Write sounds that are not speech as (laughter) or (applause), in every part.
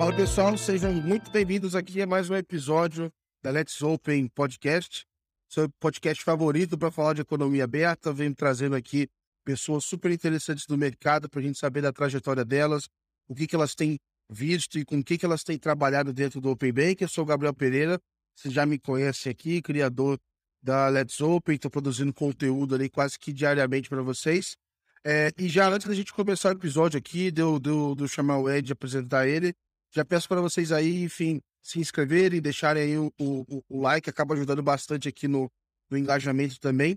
Fala pessoal, sejam muito bem-vindos aqui a mais um episódio da Let's Open Podcast, seu podcast favorito para falar de economia aberta. Venho trazendo aqui pessoas super interessantes do mercado para a gente saber da trajetória delas, o que, que elas têm visto e com o que, que elas têm trabalhado dentro do Open Bank. Eu sou o Gabriel Pereira, vocês já me conhecem aqui, criador da Let's Open, estou produzindo conteúdo ali quase que diariamente para vocês. É, e já antes da gente começar o episódio aqui, deu, deu, deu chamar o Ed e apresentar ele, já peço para vocês aí, enfim, se inscreverem, deixarem aí o, o, o like, acaba ajudando bastante aqui no, no engajamento também.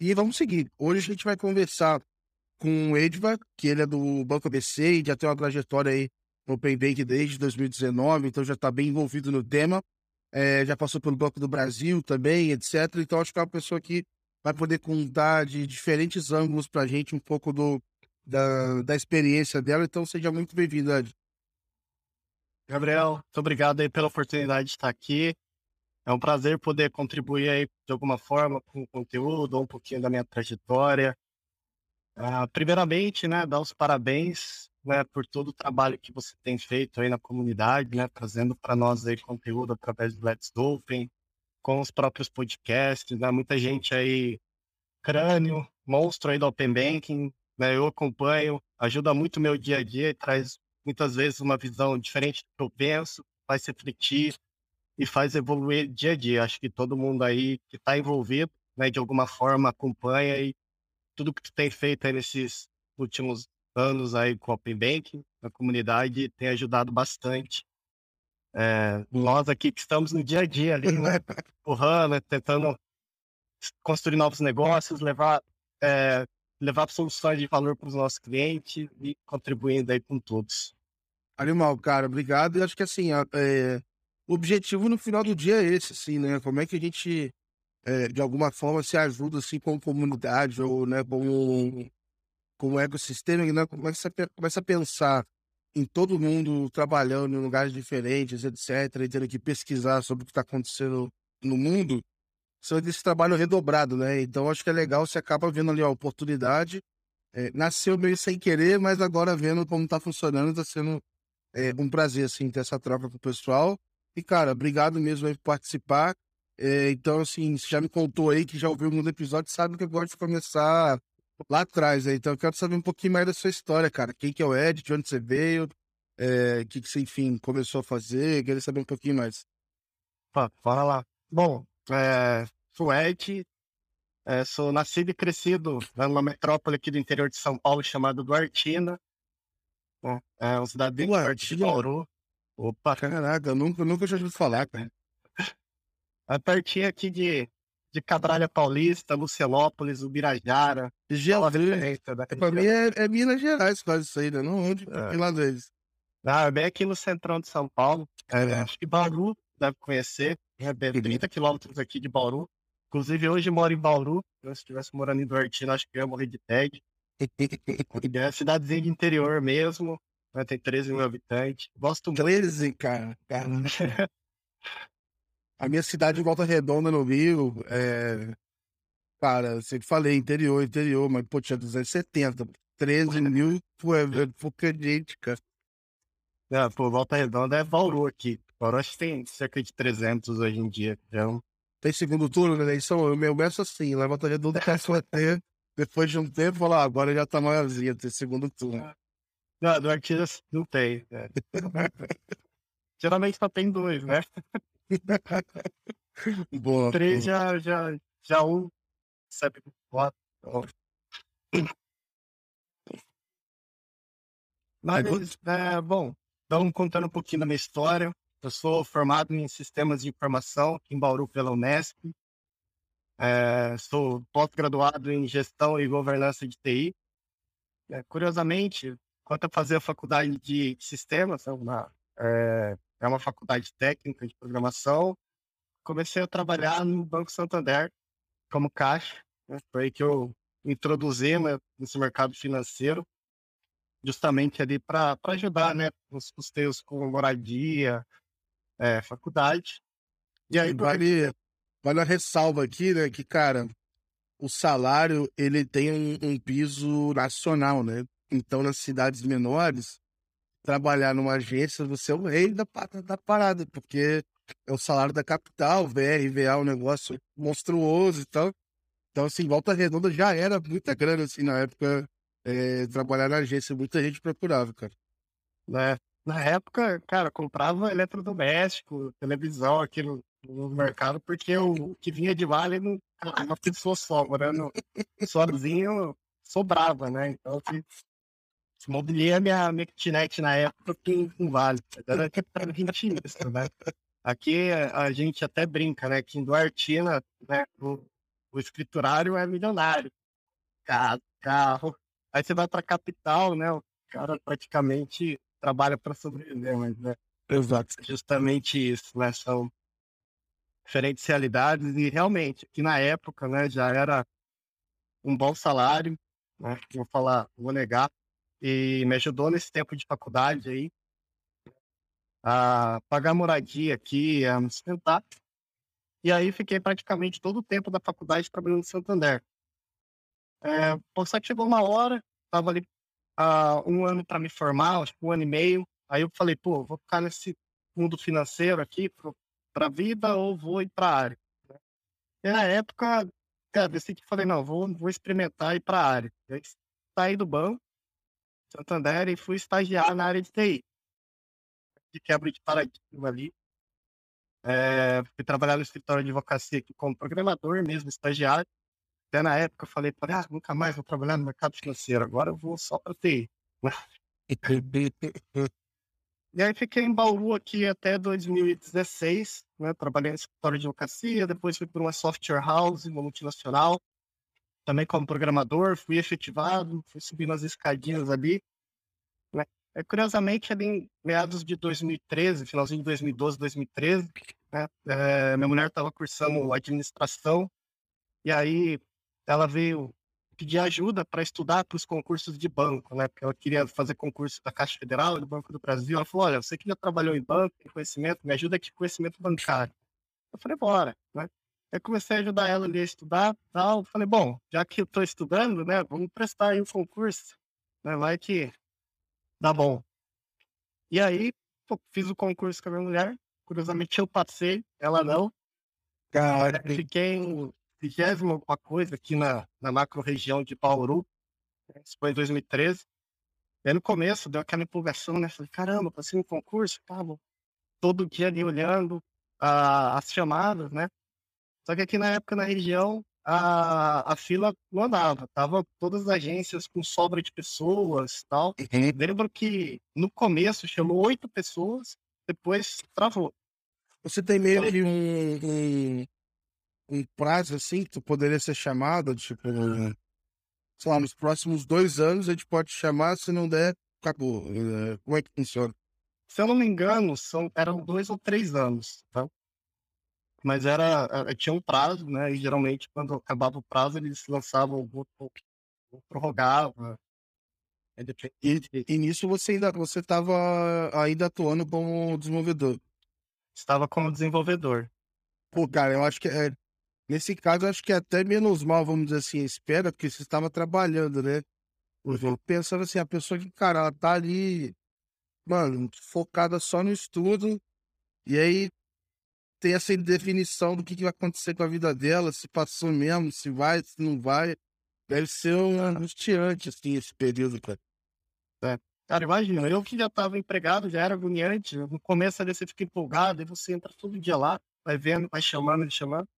E vamos seguir. Hoje a gente vai conversar com o Edva, que ele é do Banco ABC e já tem uma trajetória aí no Open Bank desde 2019, então já está bem envolvido no tema. É, já passou pelo Banco do Brasil também, etc. Então acho que é uma pessoa que vai poder contar de diferentes ângulos para a gente um pouco do, da, da experiência dela. Então seja muito bem-vindo, Ed. Gabriel, muito obrigado aí pela oportunidade de estar aqui. É um prazer poder contribuir aí de alguma forma com o conteúdo, um pouquinho da minha trajetória. Uh, primeiramente, né, dar os parabéns né, por todo o trabalho que você tem feito aí na comunidade, né, trazendo para nós aí conteúdo através do Let's Open, com os próprios podcasts, né, muita gente aí, crânio, monstro aí do Open Banking, né, eu acompanho, ajuda muito o meu dia a dia e traz muitas vezes uma visão diferente do que eu penso, faz refletir e faz evoluir dia a dia. Acho que todo mundo aí que está envolvido, né, de alguma forma acompanha e tudo que tu tem feito aí nesses últimos anos aí com o Open Banking, na comunidade, tem ajudado bastante. É, nós aqui que estamos no dia a dia ali, né, empurrando, tentando construir novos negócios, levar é, levar soluções de valor para os nossos clientes e contribuindo aí com todos. Animal, cara, obrigado. E acho que assim, é, o objetivo no final do dia é esse, assim, né? Como é que a gente, é, de alguma forma, se ajuda, assim, como comunidade ou, né, como, como ecossistema, né? Começa, a, começa a pensar em todo mundo trabalhando em lugares diferentes, etc., e tendo que pesquisar sobre o que está acontecendo no mundo são desse trabalho redobrado, né? Então acho que é legal, você acaba vendo ali a oportunidade. É, nasceu meio sem querer, mas agora vendo como tá funcionando, tá sendo é, um prazer, assim, ter essa troca com o pessoal. E, cara, obrigado mesmo aí por participar. É, então, assim, você já me contou aí que já ouviu alguns episódios, sabe que eu gosto de começar lá atrás. Né? Então, eu quero saber um pouquinho mais da sua história, cara. Quem que é o Ed, de onde você veio, o que, que você, enfim, começou a fazer. Queria saber um pouquinho mais. Fala lá. Bom, é, sou Ed, é, sou nascido e crescido numa metrópole aqui do interior de São Paulo chamada Duartina. Né, é uma cidade bem perto de Bauru. Opa! Caraca, eu nunca, nunca tinha ouvido falar, cara. É pertinho aqui de, de Cabralha Paulista, Lucelópolis, Ubirajara. Geografia. Né? Pra mim é, é, Minas Gerais quase isso aí, né? Não onde é. lá deles. Ah, é bem aqui no centrão de São Paulo. É, acho que Bauru deve conhecer. É 30 quilômetros aqui de Bauru. Inclusive, hoje moro em Bauru. Se eu estivesse morando em Duartina, acho que eu ia morrer de TED. (laughs) é cidadezinha de interior mesmo. Né? Tem 13 mil habitantes. Gosto muito. 13, cara. cara. (laughs) A minha cidade em Volta Redonda, no Rio, é... Cara, sempre falei interior, interior, mas, pô, tinha 270. 13 (laughs) mil, pô, é, é pouca gente, cara. É, pô, Volta Redonda é Bauru aqui. Bauru acho que tem cerca de 300 hoje em dia. Então... Tem segundo turno na eleição? O meu começo assim, lá Volta Redonda começou a ter, depois de um tempo, falar, ah, agora já tá maiorzinho, tem segundo turno. Não, do Artigas não tem. É. (laughs) Geralmente só tem dois, né? (laughs) Boa. Três já, já, já um, sabe, quatro. Mas, é, bom, então, contando um pouquinho da minha história, eu sou formado em Sistemas de Informação em Bauru pela Unesp. É, sou pós-graduado em Gestão e Governança de TI. É, curiosamente, quando eu fazia a faculdade de Sistemas, é uma, é, é uma faculdade técnica de programação, comecei a trabalhar no Banco Santander como caixa. Né? Foi aí que eu introduzi né, nesse mercado financeiro justamente ali para ajudar, né, nos custeios com moradia, é, faculdade. E aí, vale, vale a ressalva aqui, né, que, cara, o salário, ele tem um, um piso nacional, né? Então, nas cidades menores, trabalhar numa agência, você é o rei da, da parada, porque é o salário da capital, VR, VA, é um negócio monstruoso e tal. Então, assim, Volta Redonda já era muita grana, assim, na época, é, trabalhar na agência, muita gente procurava, cara. Né? Na época, cara, comprava eletrodoméstico, televisão aqui no, no mercado, porque o, que vinha de vale não, uma pessoa só, morando sozinho, sobrava, né? Então, assim, mobiliei a minha, minha kitnet na época com, com vale. Era para 20 isso, né? Aqui a gente até brinca, né? Que em Duartina, né? O, o escriturário é milionário. Carro, carro. Aí você vai para a capital, né? O cara praticamente trabalha para sobreviver, mas né? Exato. Justamente isso, né? São diferentes realidades e realmente, que na época, né, já era um bom salário, né? Vou falar, vou negar, e me ajudou nesse tempo de faculdade aí a pagar moradia aqui, a me sustentar. E aí fiquei praticamente todo o tempo da faculdade trabalhando em Santander. É, só que chegou uma hora, estava ali uh, um ano para me formar, acho que um ano e meio. Aí eu falei, pô, vou ficar nesse mundo financeiro aqui para vida ou vou ir para a área. E na época, cara, decidi que falei, não, vou, vou experimentar ir para a área. Aí saí do banco, Santander, e fui estagiar na área de TI. De quebra de paradigma ali. É, fui trabalhar no escritório de advocacia aqui como programador mesmo, estagiário. Até na época eu falei, ah, nunca mais vou trabalhar no mercado financeiro, agora eu vou só para TI. (laughs) e aí fiquei em Bauru aqui até 2016, né? Trabalhei no escritório de advocacia, depois fui para uma software house, uma multinacional, também como programador, fui efetivado, fui subindo as escadinhas ali. Né? É, curiosamente, ali em meados de 2013, finalzinho de 2012, 2013, né? é, minha mulher estava cursando administração, e aí ela veio pedir ajuda para estudar para os concursos de banco, né? Porque ela queria fazer concurso da Caixa Federal, do Banco do Brasil. Ela falou: Olha, você que já trabalhou em banco, tem conhecimento, me ajuda aqui com conhecimento bancário. Eu falei: Bora, né? Eu comecei a ajudar ela ali a estudar tal. Falei, bom, já que eu estou estudando, né, vamos prestar aí um concurso. Né, vai que dá bom. E aí, pô, fiz o concurso com a minha mulher. Curiosamente, eu passei, ela não. Cara, fiquei vigésima alguma coisa aqui na, na macro região de Bauru. Isso foi em 2013. E aí, no começo, deu aquela empolgação, né? Falei, caramba, passei um concurso, tava todo dia ali olhando ah, as chamadas, né? Só que aqui na época, na região, a, a fila não andava. Tava todas as agências com sobra de pessoas tal. Uhum. Lembro que no começo chamou oito pessoas, depois travou. Você tem meio que um, um, prazo assim que tu poderia ser chamado, tipo, sei lá, nos próximos dois anos a gente pode chamar, se não der, acabou. É, como é que funciona? Se eu não me engano, são, eram dois ou três anos, tá? mas era, era, tinha um prazo, né? E geralmente quando acabava o prazo eles lançavam o prorrogava. E, e nisso você ainda você estava ainda atuando como desenvolvedor? Estava como desenvolvedor. Pô, cara, eu acho que é, nesse caso acho que é até menos mal, vamos dizer assim, espera, porque você estava trabalhando, né? Uhum. Pensando assim, a pessoa que, cara, ela tá ali, mano, focada só no estudo, e aí ter essa indefinição do que, que vai acontecer com a vida dela, se passou mesmo, se vai, se não vai. Deve ser um angustiante, assim, esse período, cara. É. Cara, imagina, eu que já estava empregado, já era agoniante. No começo ali você fica empolgado, e você entra todo dia lá, vai vendo, vai chamando, vai chamando.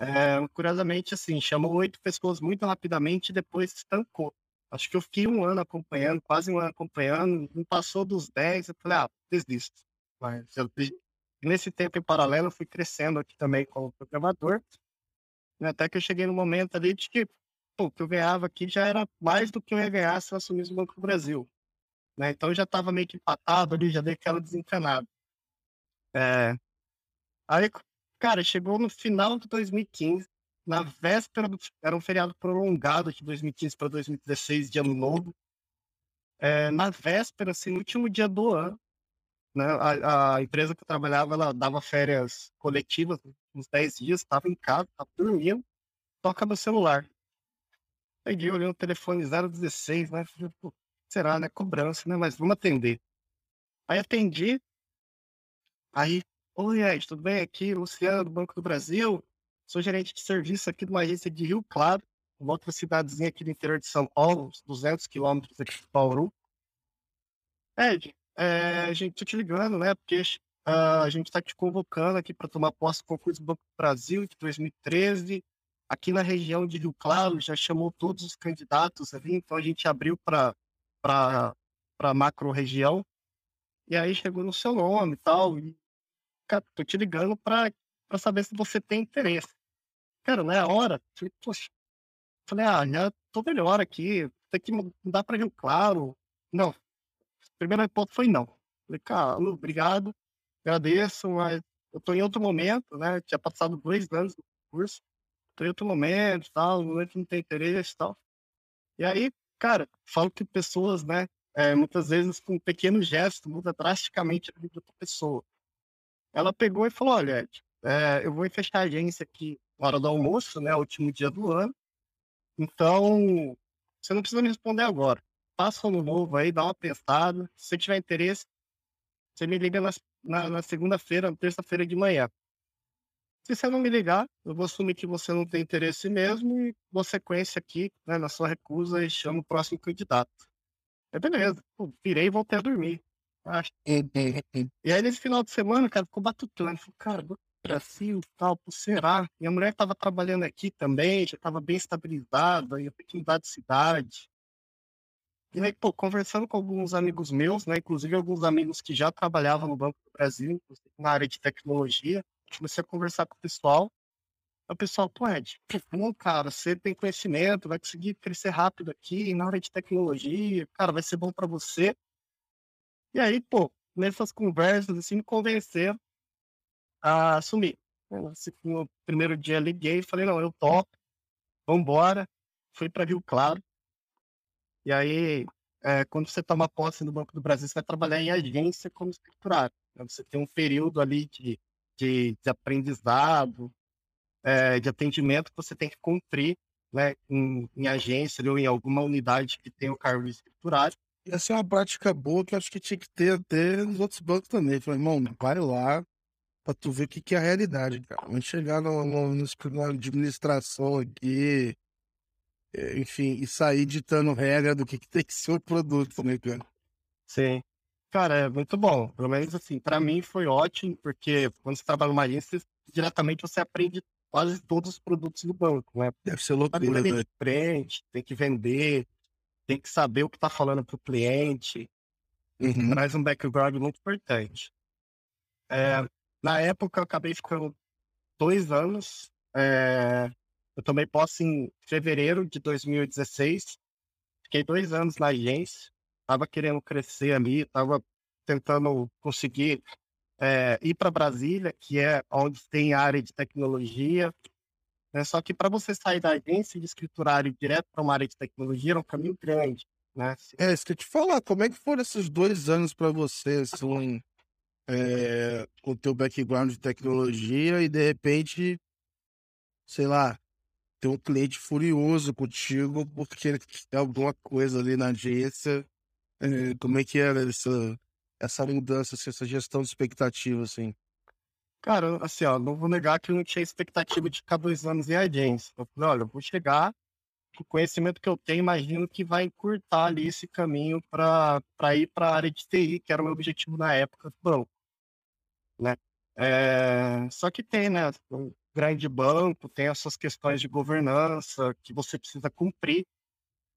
É, curiosamente, assim, chamou oito pessoas muito rapidamente e depois estancou. Acho que eu fiquei um ano acompanhando, quase um ano acompanhando, não passou dos dez, eu falei, ah, desisto. Mas eu nesse tempo em paralelo, eu fui crescendo aqui também como programador, né, até que eu cheguei no momento ali de que pô, o que eu ganhava aqui já era mais do que eu ia ganhar se eu assumisse o Banco do Brasil. Né? Então eu já estava meio que empatado ali, já dei aquela desencanada. É... Aí, cara, chegou no final de 2015, na véspera do. Era um feriado prolongado de 2015 para 2016, de ano novo. É, na véspera, assim, no último dia do ano, né? A, a, empresa que eu trabalhava, ela dava férias coletivas, uns 10 dias, estava em casa, estava dormindo, toca no celular. Peguei, olhei o telefone 016, né? Falei, será, né? Cobrança, né? Mas vamos atender. Aí atendi. Aí, oi, Ed, tudo bem? Aqui, Luciano, do Banco do Brasil. Sou gerente de serviço aqui de uma agência de Rio Claro, uma outra cidadezinha aqui do interior de São Paulo, uns 200 quilômetros aqui de Bauru. Ed, é, gente, tô te ligando, né? Porque uh, a gente está te convocando aqui para tomar posse do concurso do Banco do Brasil de 2013. Aqui na região de Rio Claro, já chamou todos os candidatos ali, então a gente abriu para a macro região. E aí chegou no seu nome e tal. E, cara, tô te ligando para saber se você tem interesse. Cara, não é a hora? Falei, poxa. Falei, ah, já tô melhor aqui. Tem que mudar para Rio Claro. Não. Primeiro ponto foi não. Falei, cara, obrigado. Agradeço, mas eu tô em outro momento, né? Tinha passado dois anos no curso. Tô em outro momento tal. No momento não tem interesse tal. E aí, cara, falo que pessoas, né? é, muitas vezes com um pequeno gesto, muda drasticamente a vida da pessoa. Ela pegou e falou: Olha, é, eu vou fechar a agência aqui na hora do almoço, né? Último dia do ano. Então, você não precisa me responder agora. Passa no novo aí, dá uma testada. Se você tiver interesse, você me liga na, na, na segunda-feira, terça-feira de manhã. Se você não me ligar, eu vou assumir que você não tem interesse mesmo e vou sequência aqui, né, na sua recusa e chamo o próximo candidato. É beleza. Virei e voltei a dormir. E aí, nesse final de semana, cara, ficou batutando. Falei, cara, Brasil, tal, por será? Minha mulher tava trabalhando aqui também, já tava bem estabilizada, ia ter que mudar de cidade. E aí, pô, conversando com alguns amigos meus, né, inclusive alguns amigos que já trabalhavam no Banco do Brasil, na área de tecnologia, comecei a conversar com o pessoal o pessoal, pô, Ed, bom, cara, você tem conhecimento, vai conseguir crescer rápido aqui na área de tecnologia, cara, vai ser bom para você. E aí, pô, nessas conversas, assim, me convenceram a assumir. No primeiro dia liguei e falei, não, eu topo, vambora. Fui para Rio Claro. E aí, é, quando você toma posse no Banco do Brasil, você vai trabalhar em agência como escriturário. Então, você tem um período ali de, de, de aprendizado, é, de atendimento que você tem que cumprir né, em, em agência ou em alguma unidade que tem o cargo de escriturário. Essa é uma prática boa que eu acho que tinha que ter até nos outros bancos também. Falei, irmão, vai lá para tu ver o que, que é a realidade, cara. Vamos chegar no, no, na administração aqui, é, enfim, e sair ditando regra do que, que tem que ser o produto, né, cara? Sim. Cara, é muito bom. Pelo menos assim, para mim foi ótimo, porque quando você trabalha numa agência, diretamente você aprende quase todos os produtos do banco, né? Deve ser loucura, né? Frente, tem que vender, tem que saber o que está falando para o cliente. Uhum. Traz um background muito importante. É, na época, eu acabei ficando dois anos. É, eu tomei posse em fevereiro de 2016. Fiquei dois anos na agência. Estava querendo crescer ali, estava tentando conseguir é, ir para Brasília, que é onde tem área de tecnologia. Né? Só que para você sair da agência de escriturário direto para uma área de tecnologia era um caminho grande. Né? É, isso que eu te falar, como é que foram esses dois anos para você, assim, é, com o teu background de tecnologia e de repente, sei lá, ter um cliente furioso contigo porque ele quer alguma coisa ali na agência. É, como é que era essa, essa mudança, assim, essa gestão de expectativa, assim? Cara, assim, ó, não vou negar que eu não tinha expectativa de ficar dois anos em agência. Eu falei, olha, eu vou chegar, o conhecimento que eu tenho, imagino que vai encurtar ali esse caminho para ir para a área de TI, que era o meu objetivo na época do banco. Né? É... Só que tem, né? Um grande banco, tem essas questões de governança que você precisa cumprir,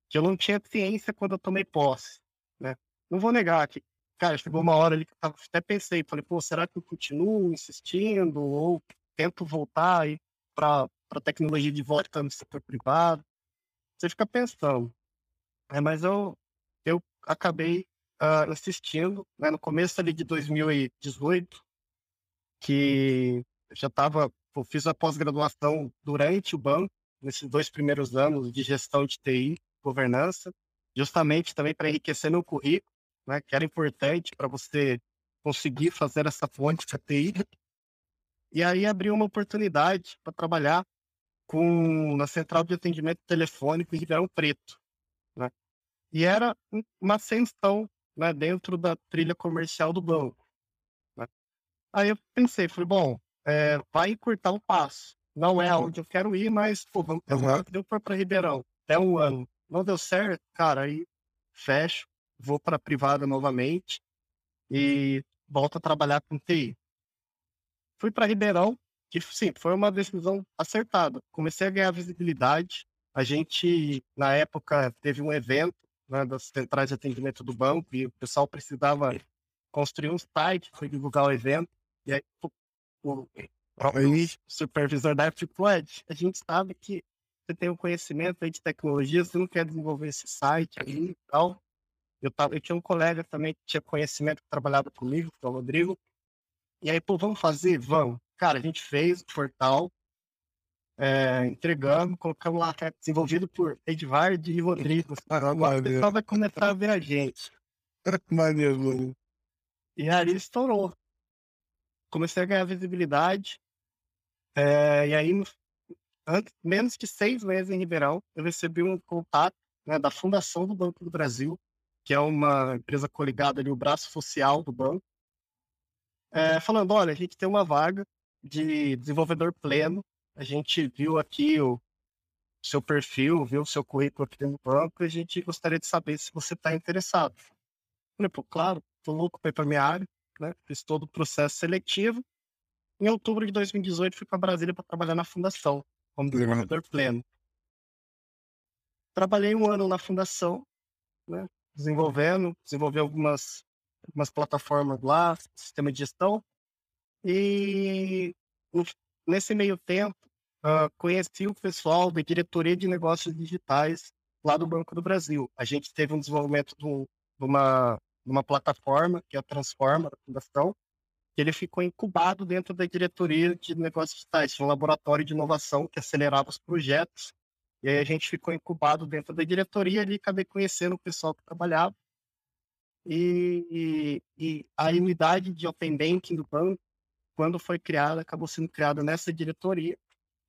que eu não tinha ciência quando eu tomei posse. Né? Não vou negar que cara, chegou uma hora ali que eu até pensei, falei, pô, será que eu continuo insistindo ou tento voltar aí para tecnologia de volta no setor privado? Você fica pensando. É, mas eu, eu acabei uh, insistindo, né, no começo ali de 2018, que eu já estava, fiz a pós-graduação durante o banco, nesses dois primeiros anos de gestão de TI, governança, justamente também para enriquecer meu currículo né, que era importante para você conseguir fazer essa fonte de TI. E aí abriu uma oportunidade para trabalhar com na central de atendimento telefônico em Ribeirão Preto. Né? E era uma ascensão né, dentro da trilha comercial do banco. Né? Aí eu pensei, falei, bom, é, vai encurtar o passo. Não é onde eu quero ir, mas, pô, vamos uhum. deu para Ribeirão. Até um ano. Não deu certo, cara, aí fecho, vou para privada novamente e volto a trabalhar com TI. Fui para Ribeirão, que sim, foi uma decisão acertada. Comecei a ganhar visibilidade. A gente, na época, teve um evento né, das centrais de atendimento do banco e o pessoal precisava construir um site para divulgar o evento. E aí o, o, o supervisor da época falou, a gente sabe que você tem um conhecimento de tecnologia, você não quer desenvolver esse site aí e tal. Eu, tava, eu tinha um colega também que tinha conhecimento que trabalhava comigo, que é o Rodrigo. E aí, pô, vamos fazer? Vamos. Cara, a gente fez o portal, é, entregamos, colocamos lá, é desenvolvido por Edvard e Rodrigo. (laughs) Agora o pessoal vai começar a ver a gente. (laughs) Maneiro, mano. E aí estourou. Comecei a ganhar visibilidade. É, e aí, antes, menos de seis meses em Ribeirão, eu recebi um contato né, da Fundação do Banco do Brasil, que é uma empresa coligada ali, o braço social do banco, é, falando, olha, a gente tem uma vaga de desenvolvedor pleno a gente viu aqui o seu perfil, viu o seu currículo aqui no banco e a gente gostaria de saber se você está interessado. Falei, pô, claro, tô louco para ir para minha área, né? Fiz todo o processo seletivo. Em outubro de 2018, fui para Brasília para trabalhar na fundação, como desenvolvedor pleno. Trabalhei um ano na fundação, né? Desenvolvendo, desenvolvi algumas, algumas plataformas lá, sistema de gestão. E Nesse meio tempo, uh, conheci o pessoal da diretoria de negócios digitais lá do Banco do Brasil. A gente teve um desenvolvimento de, um, de uma, de uma plataforma, que é a Transforma, da Fundação, que ele ficou incubado dentro da diretoria de negócios digitais, um laboratório de inovação que acelerava os projetos. E aí a gente ficou incubado dentro da diretoria ali, acabei conhecendo o pessoal que trabalhava. E, e, e a unidade de Open Banking do banco quando foi criada, acabou sendo criada nessa diretoria.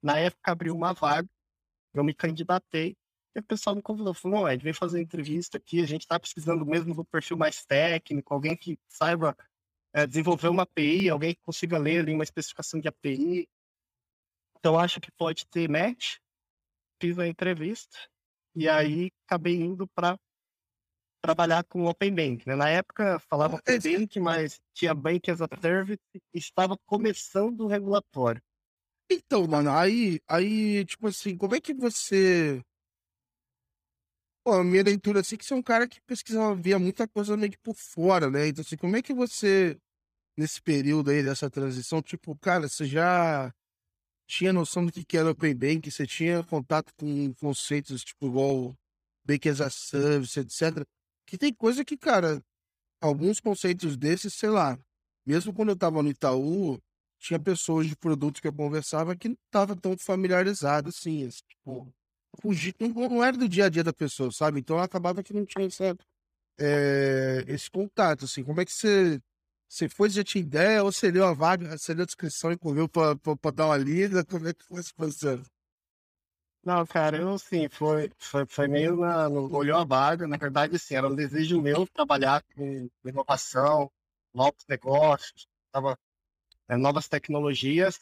Na época abriu uma vaga, eu me candidatei, e o pessoal me convidou, falou, Ed, vem fazer entrevista aqui, a gente está precisando mesmo do perfil mais técnico, alguém que saiba é, desenvolver uma API, alguém que consiga ler ali uma especificação de API. Então, acho que pode ter match. Fiz a entrevista, e aí acabei indo para trabalhar com Open Bank. Né? Na época falava Open Bank, mas tinha Bank as a Service e estava começando o regulatório. Então, mano, aí, aí, tipo assim, como é que você. Pô, a minha leitura assim que você é um cara que pesquisava, via muita coisa meio que por fora, né? Então, assim, como é que você, nesse período aí dessa transição, tipo, cara, você já tinha noção do que era Open Bank, você tinha contato com conceitos, tipo, igual Bank as a Service, etc. Que tem coisa que, cara, alguns conceitos desses, sei lá, mesmo quando eu tava no Itaú, tinha pessoas de produtos que eu conversava que não tava tão familiarizado assim, assim tipo, fugir, não, era do dia a dia da pessoa, sabe? Então acabava que não tinha é, esse contato, assim. Como é que você, você foi, já tinha ideia, ou você leu a vaga, você leu a descrição e correu pra, pra, pra dar uma lida? Como é que foi esse processo? Não, cara, eu sim, foi, foi, foi meio na, no, olhou a vaga, na verdade, assim, era um desejo meu trabalhar com inovação, novos negócios, tava, é, novas tecnologias,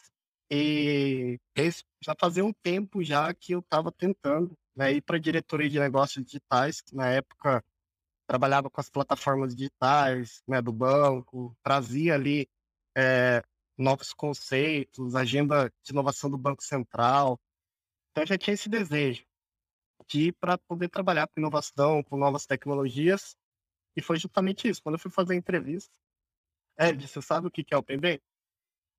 e esse, já fazia um tempo já que eu estava tentando né, ir para a diretoria de negócios digitais, que na época trabalhava com as plataformas digitais né, do banco, trazia ali é, novos conceitos, agenda de inovação do Banco Central, então eu já tinha esse desejo de ir para poder trabalhar com inovação, com novas tecnologias. E foi justamente isso. Quando eu fui fazer a entrevista, Ed, você sabe o que é o PB?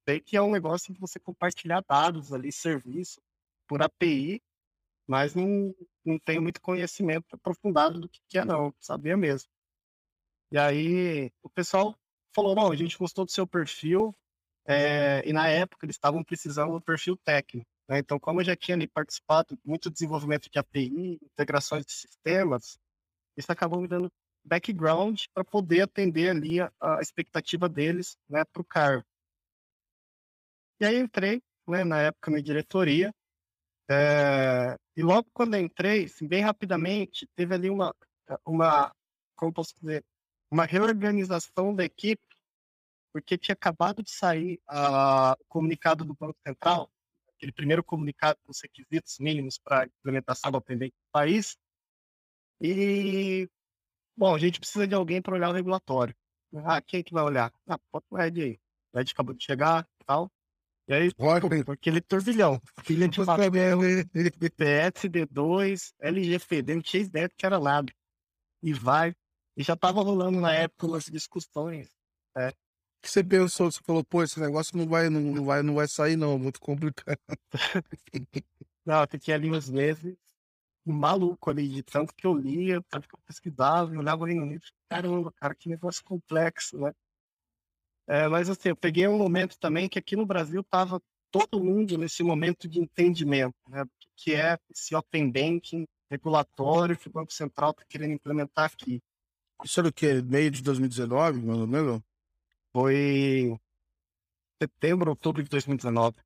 Sei que é um negócio de você compartilhar dados ali, serviço, por API, mas não, não tenho muito conhecimento aprofundado do que é, não. Sabia mesmo. E aí o pessoal falou: bom, a gente gostou do seu perfil, é, e na época eles estavam precisando do perfil técnico. Né? Então, como eu já tinha ali participado muito desenvolvimento de API, integrações de sistemas, isso acabou me dando background para poder atender ali a, a expectativa deles né, para o cargo. E aí entrei, né, na época, na diretoria, é, e logo quando eu entrei, assim, bem rapidamente, teve ali uma, uma, como posso dizer, uma reorganização da equipe, porque tinha acabado de sair uh, o comunicado do Banco Central, aquele primeiro comunicado com os requisitos mínimos para a implementação do Open Banking no país, e, bom, a gente precisa de alguém para olhar o regulatório. Ah, quem que vai olhar? Ah, bota o Ed aí. O Ed acabou de chegar e tal. E aí, aquele turbilhão. Filha de PSD2, LGPD, não tinha ideia que era nada. E vai. E já tava rolando na época umas discussões. É. que você pensou? Você falou, pô, esse negócio não vai, não, não vai, não vai sair, não, muito complicado. (laughs) não, eu fiquei ali uns meses maluco ali, de tanto que eu lia, tanto que eu pesquisava, eu olhava ali no livro, caramba, cara, que negócio complexo, né? É, mas assim, eu peguei um momento também que aqui no Brasil tava todo mundo nesse momento de entendimento, né? Que é esse open banking regulatório que o Banco Central está querendo implementar aqui. Isso era o quê? Meio de 2019, mais ou menos? Foi setembro, outubro de 2019.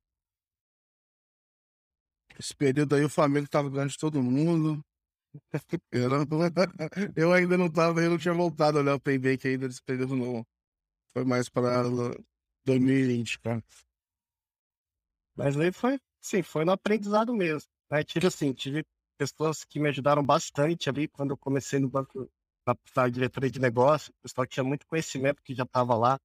Esse período aí o Flamengo estava ganhando de todo mundo. (laughs) Eu, não, (laughs) eu ainda não estava, eu não tinha voltado a olhar o Payback ainda nesse período não. Foi mais para 2020, cara. Mas aí foi, sim, foi no aprendizado mesmo. Né? Tive assim, tive pessoas que me ajudaram bastante ali quando eu comecei no banco, na, na diretoria de negócio, o pessoal tinha muito conhecimento que já estava lá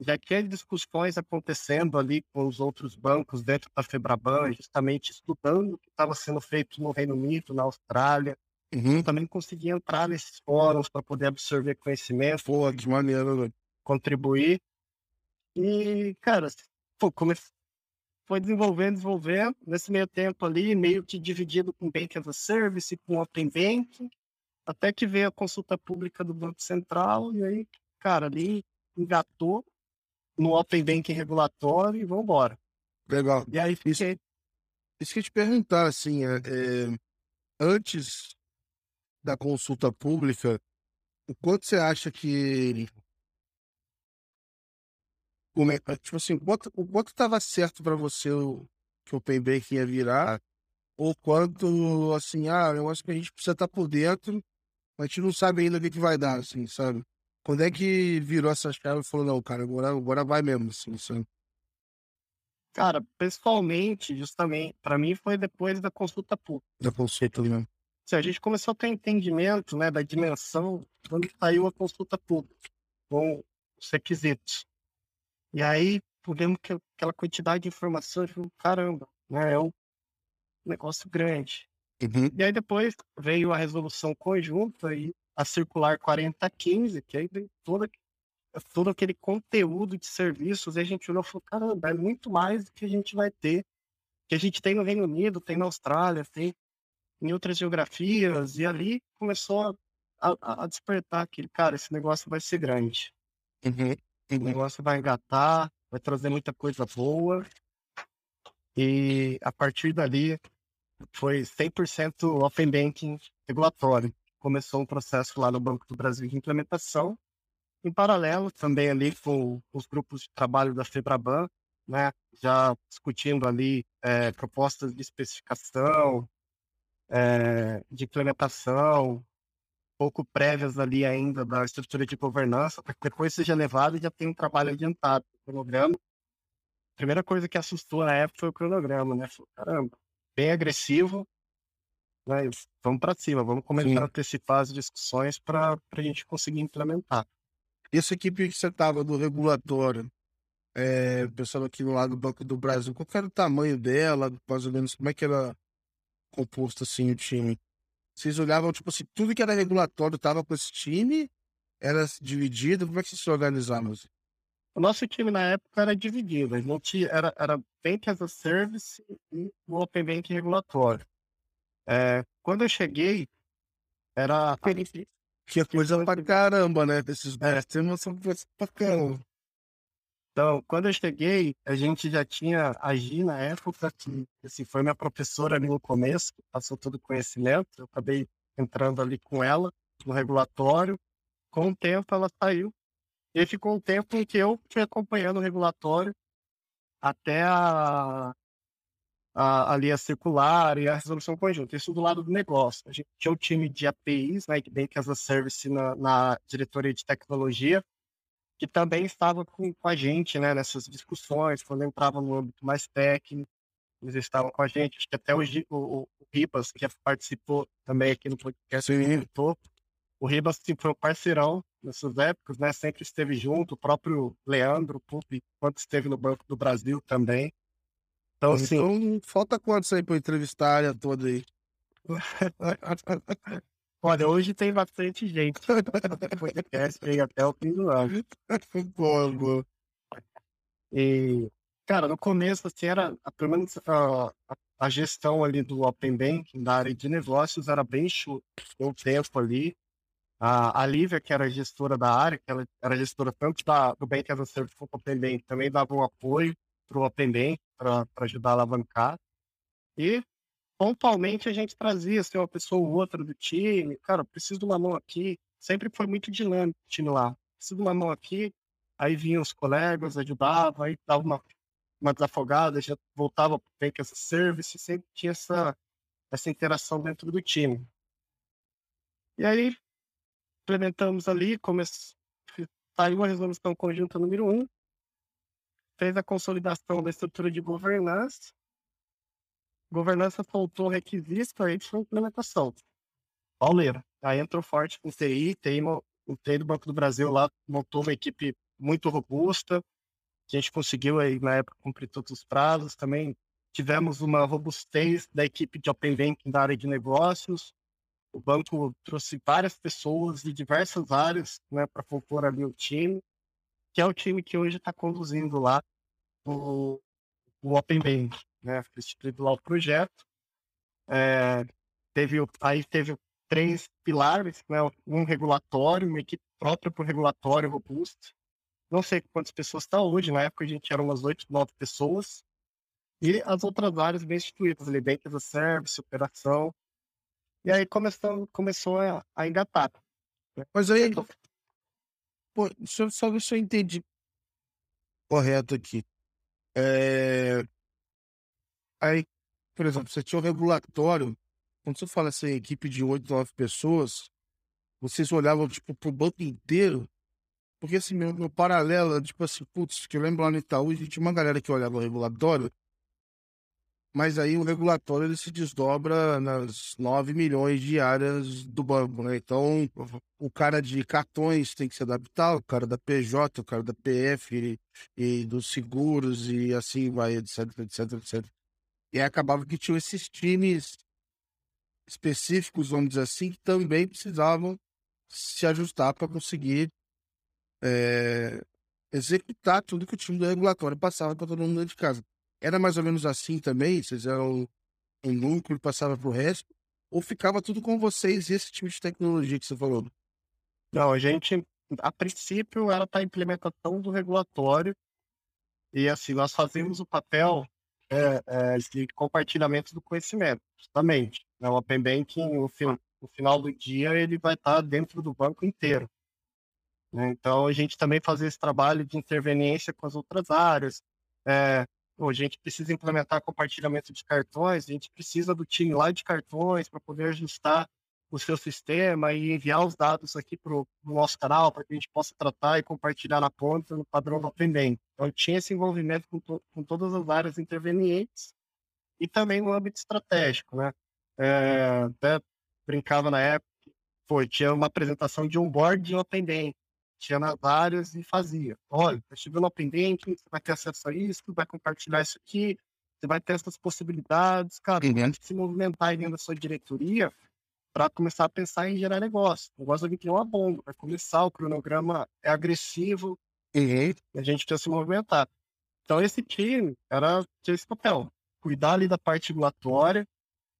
já tinha discussões acontecendo ali com os outros bancos dentro da Febraban, justamente estudando o que estava sendo feito no Reino Unido, na Austrália. Uhum. também consegui entrar nesses fóruns para poder absorver conhecimento. Pô, que maneiro, né? Contribuir. E, cara, pô, comece... foi desenvolvendo, desenvolvendo. Nesse meio tempo ali, meio que dividido com Bank as a Service, com Open Banking, até que veio a consulta pública do Banco Central, e aí, cara, ali engatou no Open Banking regulatório e vamos embora. Legal. E aí fiquei... Isso, isso que eu te perguntar, assim, é, é, antes da consulta pública, o quanto você acha que como é, tipo assim, quanto, o quanto estava certo para você que o Banking ia virar, ou quanto, assim, ah, eu acho que a gente precisa estar tá por dentro, mas a gente não sabe ainda o que, que vai dar, assim, sabe? Quando é que virou essa chave e falou, não, cara, agora, agora vai mesmo, assim, sabe? Cara, pessoalmente, justamente, para mim foi depois da consulta pública. Da consulta mesmo. Se a gente começou a ter entendimento, né, da dimensão quando saiu a consulta pública, com os requisitos. E aí, podemos que aquela quantidade de informações, caramba, né, é um negócio grande. Uhum. E aí depois veio a resolução conjunta e a circular 4015, que aí toda, todo aquele conteúdo de serviços, e a gente olhou e falou, caramba, é muito mais do que a gente vai ter, que a gente tem no Reino Unido, tem na Austrália, tem em outras geografias, e ali começou a, a, a despertar aquele, cara, esse negócio vai ser grande. Uhum. O negócio vai engatar, vai trazer muita coisa boa, e a partir dali foi 100% Open Banking regulatório. Começou um processo lá no Banco do Brasil de implementação, em paralelo também ali com os grupos de trabalho da Febraban, né, já discutindo ali é, propostas de especificação, é, de implementação, pouco prévias ali ainda da estrutura de governança, para que depois seja levado e já tenha um trabalho adiantado no cronograma. A primeira coisa que assustou na época foi o cronograma, né? Falei, caramba, bem agressivo, né? Vamos para cima, vamos começar Sim. a antecipar as discussões para a gente conseguir implementar. Essa equipe que você estava do regulatório, é, pensando aqui no lado do Banco do Brasil, qual era o tamanho dela, mais ou menos, como é que era composto assim o time? Vocês olhavam, tipo assim, tudo que era regulatório estava com esse time? Era dividido? Como é que vocês se organizavam? Assim? O nosso time na época era dividido, a gente era, era Bank as a Service e o Open Bank regulatório. É, quando eu cheguei, era. Que coisa pra caramba, né? Desses é. temas são pra caramba. Então, quando eu cheguei, a gente já tinha a Gi na época, que assim, foi minha professora ali no começo, passou todo o conhecimento. Eu acabei entrando ali com ela no regulatório. Com o tempo, ela saiu. E ficou um tempo em que eu fui acompanhando o regulatório até a a, ali a circular e a resolução conjunta. Isso do lado do negócio. A gente tinha o time de APIs, né, Bank as a Service na, na diretoria de tecnologia, que também estava com, com a gente né, nessas discussões, quando entrava no âmbito mais técnico, eles estavam com a gente. Acho que até o, o, o Ribas, que participou também aqui no podcast, Sim. O Ribas tipo, foi um parceirão nessas épocas, né? Sempre esteve junto, o próprio Leandro Pupi, quando esteve no Banco do Brasil também. Então, assim. Então, falta quantos aí para entrevistar a área toda aí? (laughs) Olha, hoje tem bastante gente. podcast aí até o fim do ano. boa. E, cara, no começo, assim, era, pelo menos a, a gestão ali do Open Banking, da área de negócios, era bem chuta. Deu tempo ali. A, a Lívia, que era a gestora da área, que ela era gestora tanto da, do Bank as a Service quanto do Open Bank, também dava um apoio para o Open Bank, para ajudar a alavancar. E, pontualmente, a gente trazia assim, uma pessoa ou outra do time. Cara, preciso de uma mão aqui. Sempre foi muito dinâmico o time lá. Preciso de uma mão aqui. Aí vinham os colegas, ajudavam, aí dava uma, uma desafogada, já voltava para o Bank as a Service. Sempre tinha essa, essa interação dentro do time. E aí, implementamos ali, saiu a resolução conjunta número 1, um, fez a consolidação da estrutura de governança, governança faltou requisito, aí foi implementação. Pauleira. Aí entrou forte com TI, TI, o TI do Banco do Brasil lá montou uma equipe muito robusta, a gente conseguiu aí na época cumprir todos os prazos, também tivemos uma robustez da equipe de Open Banking da área de negócios, o banco trouxe várias pessoas de diversas áreas né, para compor ali o time, que é o time que hoje está conduzindo lá o, o Open Bank, né? Instituído lá o projeto. É, teve, aí teve três pilares, né? um regulatório, uma equipe própria para o regulatório robusto. Não sei quantas pessoas está hoje, na época a gente era umas oito, nove pessoas. E as outras áreas bem instituídas, ali, Bank as a Service, operação, e aí começou, começou a, a engatar. Né. Mas aí, pô, só, só ver se eu entendi correto aqui. É... Aí, por exemplo, você tinha um regulatório, quando você fala essa equipe de 8, 9 pessoas, vocês olhavam, tipo, pro banco inteiro, porque assim, meu, meu paralelo, tipo assim, putz, que eu lembro lá no Itaú, a gente tinha uma galera que olhava o regulatório, mas aí o regulatório ele se desdobra nas 9 milhões de áreas do banco, né? Então, o cara de cartões tem que se adaptar, o cara da PJ, o cara da PF e, e dos seguros e assim vai, etc, etc, etc. E acabava que tinham esses times específicos, vamos dizer assim, que também precisavam se ajustar para conseguir é, executar tudo que o time do regulatório passava para todo mundo dentro de casa. Era mais ou menos assim também? Vocês eram um núcleo e passava para o resto? Ou ficava tudo com vocês e esse tipo de tecnologia que você falou? Não, a gente, a princípio, era para a implementação do regulatório e assim, nós fazemos o papel é, é, de compartilhamento do conhecimento, justamente. Né? O Open Banking, no, no final do dia, ele vai estar dentro do banco inteiro. Né? Então, a gente também fazia esse trabalho de interveniência com as outras áreas, é, a gente precisa implementar compartilhamento de cartões, a gente precisa do time lá de cartões para poder ajustar o seu sistema e enviar os dados aqui para o nosso canal, para que a gente possa tratar e compartilhar na ponta no padrão do Aprendendo. Então, tinha esse envolvimento com, to com todas as áreas intervenientes e também no âmbito estratégico, né? É, até brincava na época, foi, tinha uma apresentação de um board de Open Bank, tinha nas áreas e fazia. Olha, está chegando ao pendente, você vai ter acesso a isso, vai compartilhar isso aqui, você vai ter essas possibilidades, cara, uhum. se movimentar aí dentro da sua diretoria para começar a pensar em gerar negócio. O negócio aqui é uma bomba, vai começar, o cronograma é agressivo uhum. e a gente precisa se movimentar. Então esse time era tinha esse papel, cuidar ali da parte regulatória,